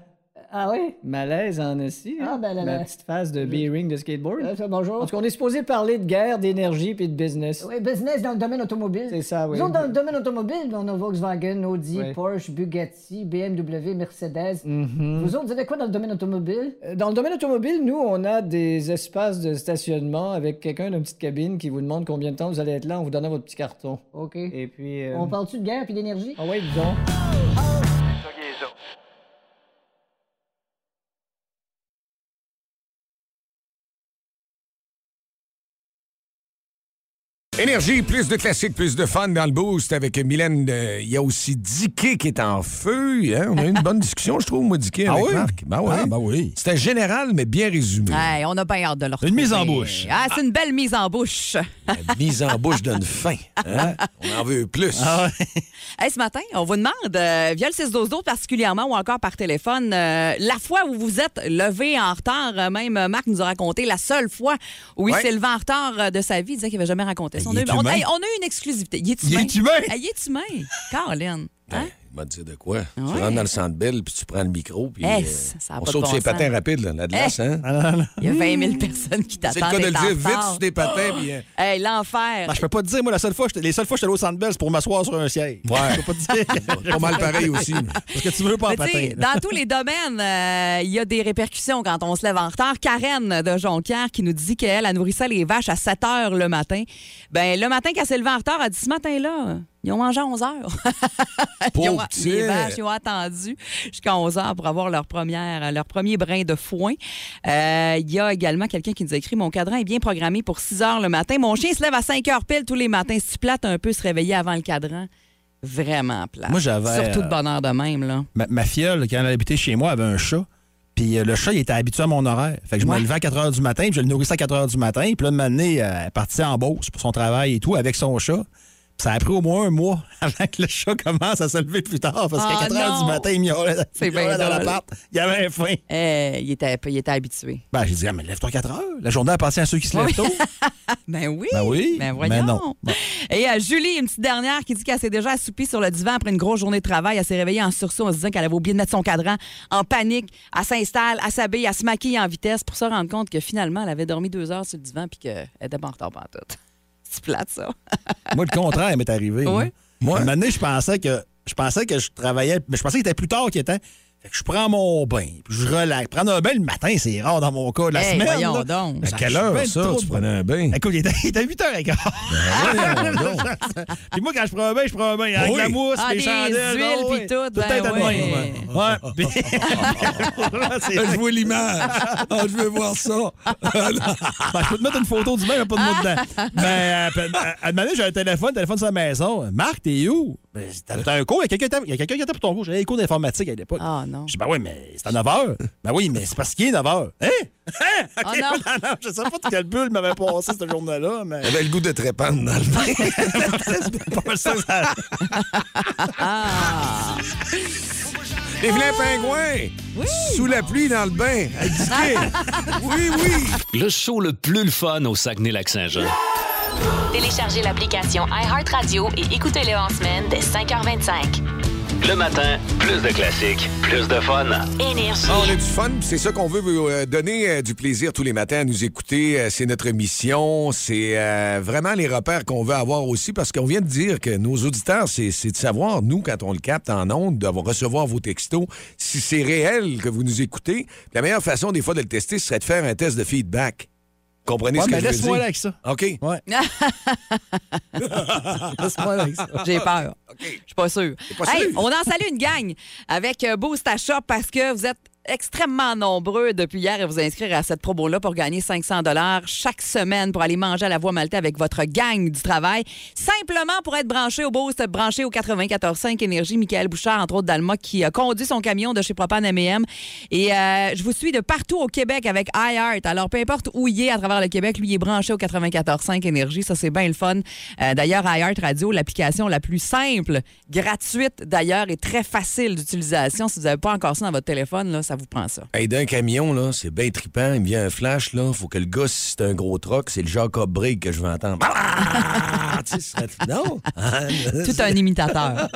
Ah oui? Malaise en aussi. Ah, ben là, Ma là. petite phase de B-ring de skateboard. Euh, ça, bonjour. En tout cas, on est supposé parler de guerre, d'énergie puis de business. Oui, business dans le domaine automobile. C'est ça, oui. Nous autres, dans le domaine automobile, on a Volkswagen, Audi, Oui. Porsche, Bugatti, BMW, Mercedes. Mhm. Vous autres, vous avez quoi dans le domaine automobile? Euh, Dans le domaine automobile, nous, on a des espaces de stationnement avec quelqu'un d'une petite cabine qui vous demande combien de temps vous allez être là en vous donnant votre petit carton. OK. Et puis. euh, On parle-tu de guerre puis d'énergie? Ah ouais, dis donc. Énergie, plus de classiques, plus de fun dans le boost avec Mylène. euh, Il y a aussi Dicky qui est en feu. hein. On a eu une bonne discussion, je trouve, moi, Dicky, Ah avec oui? Marc. Ben ouais. Ah, ben oui. C'était général, mais bien résumé. Hey, on a bien hâte de le retrouver. Une mise en bouche. Ah, c'est une belle mise en bouche. La mise en bouche donne faim. hein? On en veut plus. Ah ouais. (laughs) Hey, ce matin, on vous demande, euh, via le 6 12 12 particulièrement ou encore par téléphone, euh, la fois où vous êtes levé en retard. Euh, Même Marc nous a raconté la seule fois où il Ouais. s'est levé en retard de sa vie. Il disait qu'il n'avait jamais raconté ça. Ben, On il a, on, hey, on a une exclusivité. Il est Il humain. est humain. Il est humain. Caroline. Hein? M'a dit de quoi? Tu rentres dans le centre belle, puis tu prends le micro, puis euh, ça on saute bon sur les sens. patins rapides, là, la glace, hein? Ah. Il y a 20 000 personnes qui C'est le t'attendent. cas de le dire vite sur des patins, puis... euh, Hey, l'enfer. Ben, je peux pas te dire, moi, la seule fois, les seules fois que j'étais allé au Centre Bell, c'est pour m'asseoir sur un siège. Ouais. Je peux pas te dire. (laughs) Pas mal pareil (laughs) aussi. Parce que tu veux pas en patin. là. dans tous les domaines, euh, il y a des répercussions quand on se lève en retard. Karen de Jonquière qui nous dit qu'elle elle nourrissait les vaches à 7 heures le matin. Ben le matin qu'elle s'est levée en retard, elle dit ce matin-là, ils ont mangé à 11 heures. (laughs) ils ont, les petit. vaches, ils ont attendu jusqu'à 11 heures pour avoir leur, première, leur premier brin de foin. Euh, Il y a également quelqu'un qui nous a écrit Mon cadran est bien programmé pour 6 heures le matin. Mon chien se lève à 5 heures pile tous les matins. Si plate un peu se réveiller avant le cadran. Vraiment plate. Moi, j'avais, Surtout de bonheur de même, là. Ma, ma fiole, quand elle habitait chez moi, avait un chat. Puis euh, le chat, il était habitué à mon horaire. Fait que je me levais à 4 h du matin, puis je le nourrissais à 4 h du matin. Puis là, de m'amener, elle partie en Beauce pour son travail et tout avec son chat. Ça a pris au moins un mois (laughs) avant que le chat commence à se lever plus tard parce qu'à Ah, 4 h non. du matin, il miaulait, il miaulait dans l'appart. Il avait faim. Eh, il, était, il était habitué. Ben, j'ai dit, ah, mais lève-toi à 4 heures. La journée appartient à ceux qui se lèvent Oui. tôt. (laughs) Ben oui. Ben oui. Ben voyons. Mais non. Bon. Et euh, Julie, une petite dernière qui dit qu'elle s'est déjà assoupie sur le divan après une grosse journée de travail. Elle s'est réveillée en sursaut en se disant qu'elle avait oublié de mettre son cadran. En panique, elle s'installe, elle s'habille, elle se maquille en vitesse pour se rendre compte que finalement, elle avait dormi deux heures sur le divan puis qu'elle était pas en retard pantoute. C'est plate, ça. (laughs) Moi, le contraire m'est arrivé. Oui. Moi, moi un moment donné, je pensais que je pensais que je travaillais, mais je pensais qu'il était plus tard qu'il était. Fait que je prends mon bain, puis je relaxe. Prendre un bain le matin, c'est rare dans mon cas. La Hey, semaine. voyons là, donc. À quelle heure, ça, tu de- prenais un bain? Écoute, il était, il était 8h15. voyons (laughs) donc. puis moi, quand je prends un bain, je prends un bain avec Oui. la mousse, Ah, les des chandelles. huiles, ah, puis tout, Tout ben est à ouais. même. Ouais. (laughs) Puis- C'est- (laughs) Je vois l'image. Ah, je veux voir ça. Ben, je peux te mettre une photo du bain, mais pas de mot dedans. Mais euh, puis, à à un moment donné, j'ai un téléphone, téléphone sur la maison. Marc, t'es où? Ben, t'as un cours, il y a quelqu'un qui était- il y a quelqu'un qui était pour ton cours. J'avais un cours d'informatique à l'époque. Ah non. Je dis, ben oui, mais c'est à 9 h. (laughs) Ben oui, mais c'est parce qu'il est 9 h. Hein? (laughs) Hein? OK, Oh non. (laughs) non, non, je sais pas de quelle bulle m'avait passé cette journée-là, mais. J'avais le goût de te répandre dans le bain. Ah. Les vilains pingouins! Sous la pluie dans le bain, à. Oui, oui! Le show le plus le fun au Saguenay-Lac-Saint-Jean. Téléchargez l'application iHeartRadio et écoutez-le en semaine dès 5h25. Le matin, plus de classiques, plus de fun. Énergie. Ah, on a du fun, c'est ça qu'on veut vous euh, donner euh, du plaisir tous les matins à nous écouter. Euh, c'est notre mission, c'est euh, vraiment les repères qu'on veut avoir aussi, parce qu'on vient de dire que nos auditeurs, c'est c'est de savoir, nous, quand on le capte en ondes, de recevoir vos textos, si c'est réel que vous nous écoutez. La meilleure façon, des fois, de le tester, ce serait de faire un test de feedback. Comprenez Ouais, ce que mais je veux laisse-moi dire? là avec ça. OK. Ouais. (laughs) (laughs) Laisse-moi là avec ça. J'ai peur. Je suis pas sûre. pas Hey, sûr? on en salue une gang avec Boost à Shop parce que vous êtes extrêmement nombreux depuis hier à vous inscrire à cette promo-là pour gagner 500 dollars chaque semaine pour aller manger à la Voie Maltais avec votre gang du travail. Simplement pour être branché au Boost, branché au 94.5 Énergie. Michael Bouchard, entre autres d'Alma, qui a conduit son camion de chez Propane M&M. Et euh, je vous suis de partout au Québec avec iHeart. Alors, peu importe où il est à travers le Québec, lui il est branché au 94.5 Énergie. Ça, c'est bien le fun. Euh, d'ailleurs, iHeart Radio, l'application la plus simple, gratuite d'ailleurs, et très facile d'utilisation. Si vous n'avez pas encore ça dans votre téléphone, là, ça vous prend ça. Hey, d'un camion, là, c'est bien trippant. Il me vient un flash, là. Faut que le gars, si c'est un gros truck, c'est le Jacob Break que je veux entendre. Ah, tu sais, ce serait- non? Tout un imitateur.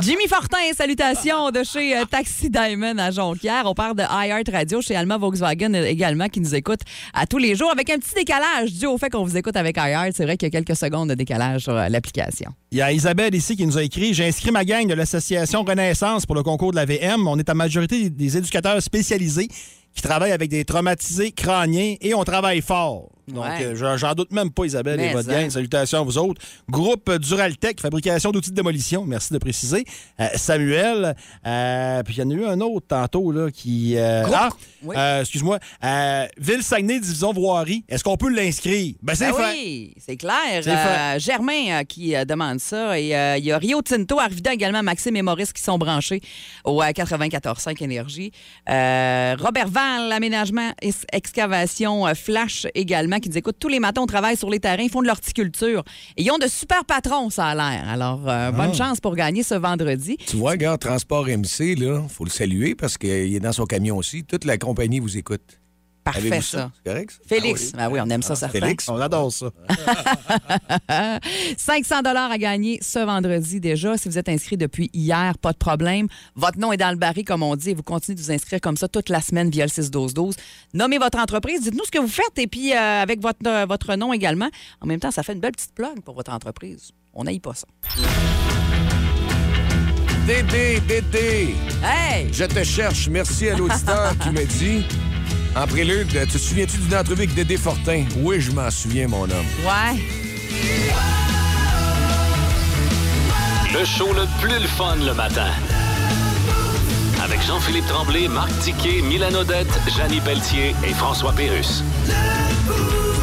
Jimmy Fortin, salutations de chez euh, Taxi Diamond à Jonquière. On parle de iHeart Radio chez Alma Volkswagen également qui nous écoute à tous les jours avec un petit décalage dû au fait qu'on vous écoute avec iHeart. C'est vrai qu'il y a quelques secondes de décalage sur euh, l'application. Il y a Isabelle ici qui nous a écrit J'ai inscrit ma gang de l'association Renaissance pour le concours de la VM. On est à majorité des éducateurs spécialisés qui travaillent avec des traumatisés crâniens et on travaille fort. Donc, Ouais. euh, j'en- doute même pas, Isabelle et votre gang. Salutations à vous autres. Groupe Duraltech, fabrication d'outils de démolition. Merci de préciser. Euh, Samuel. euh, puis il y en a eu un autre tantôt là, qui. ah, Oui. excuse-moi. Ville-Saguenay, division voirie. Est-ce qu'on peut l'inscrire? Ben, c'est Ben fait. oui, c'est clair. Germain qui demande ça. Et il y a Rio Tinto, Arvida également, Maxime et Maurice qui sont branchés au euh, 94.5 Énergie. Robert Val, aménagement, excavation, Flash également, qui nous écoute tous les matins au travail sur les terrains, ils font de l'horticulture. Et ils ont de super patrons, ça a l'air. Alors, euh, bonne chance pour gagner ce vendredi. Tu vois, gars, Transport MC, là, faut le saluer parce qu'il est dans son camion aussi. Toute la compagnie vous écoute. Parfait, ça? C'est correct, ça? Félix. Ah Ben oui, on aime ça, certain. Félix. On adore ça. (laughs) 500 dollars à gagner ce vendredi déjà. Si vous êtes inscrit depuis hier, pas de problème. Votre nom est dans le baril, comme on dit, et vous continuez de vous inscrire comme ça toute la semaine via le 6-12-12. Nommez votre entreprise, dites-nous ce que vous faites, et puis euh, avec votre, euh, votre nom également. En même temps, ça fait une belle petite plug pour votre entreprise. On n'aille pas ça. Dédé, Dédé, Hey! je te cherche. Merci à l'auditeur qui me dit, en prélude, tu te souviens-tu d'une entrevue avec Dédé Fortin? Oui, je m'en souviens, mon homme. Ouais. Le show le plus le fun le matin. Avec Jean-Philippe Tremblay, Marc Tiquet, Milan Odette, Janine Pelletier et François Pérus.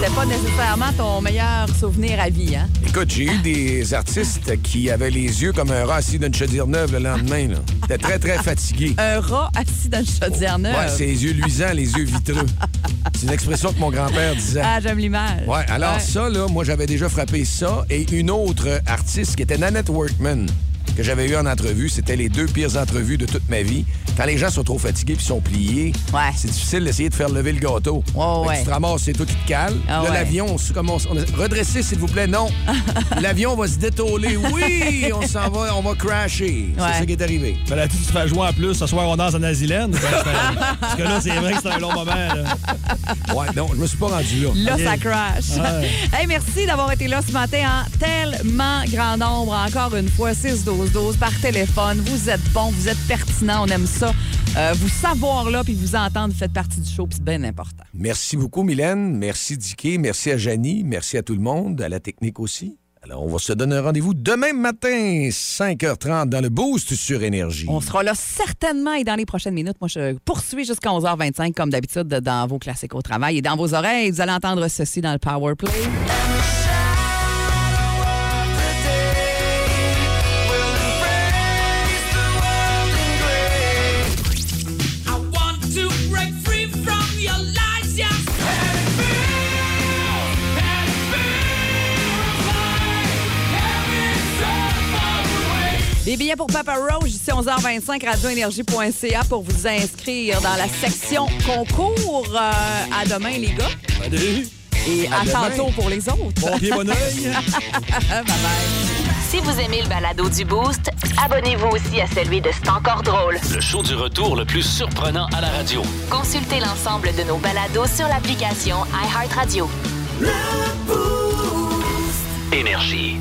C'était pas nécessairement ton meilleur souvenir à vie, hein? Écoute, j'ai eu des (laughs) artistes qui avaient les yeux comme un rat assis dans une chaudière neuve le lendemain. T'étais très, très fatigué. (laughs) Un rat assis dans une chaudière neuve. Ouais, ses yeux luisants, les yeux vitreux. (laughs) C'est une expression que mon grand-père disait. Ah, j'aime l'image. Ouais, alors Ouais. ça, là, moi, j'avais déjà frappé ça. Et une autre artiste qui était Nanette Workman, que j'avais eu en entrevue, c'était les deux pires entrevues de toute ma vie. Quand les gens sont trop fatigués puis sont pliés, c'est difficile d'essayer de faire lever le gâteau. Que ouais. Tu te ramasses, c'est toi qui te cales. Ah là, ouais. l'avion, on, on a- redressez, s'il vous plaît, non. (laughs) l'avion va se détôler. Oui, on s'en va, on va crasher. Ouais. C'est ça qui est arrivé. Fallait-tu te faire jouer en plus ce soir on danse en Asilène? Parce que là, c'est vrai que c'est un long moment. Là. Ouais, non, je me suis pas rendu là. Là, ça crash. Ouais. (laughs) Hey, merci d'avoir été là ce matin en tellement grand nombre. Encore une fois, 6-12-12 par téléphone. Vous êtes bon, vous êtes pertinent, on aime ça. Euh, vous savoir là puis vous entendre, vous faites partie du show, puis c'est bien important. Merci beaucoup, Mylène. Merci, Dicky. Merci à Janie. Merci à tout le monde, à la technique aussi. Alors, on va se donner un rendez-vous demain matin, 5h30, dans le Boost sur Énergie. On sera là certainement et dans les prochaines minutes. Moi, je poursuis jusqu'à 11h25 comme d'habitude dans vos classiques au travail et dans vos oreilles. Vous allez entendre ceci dans le Power Play. Des billets pour Papa Roach ici 11h25 radioénergie.ca pour vous inscrire dans la section concours. Euh, à demain les gars. Et à, À tantôt pour les autres. Bon pied, bon oeil. (laughs) bye bye. Si vous aimez le balado du Boost, abonnez-vous aussi à celui de C'est encore drôle. Le show du retour le plus surprenant à la radio. Consultez l'ensemble de nos balados sur l'application iHeartRadio. Énergie.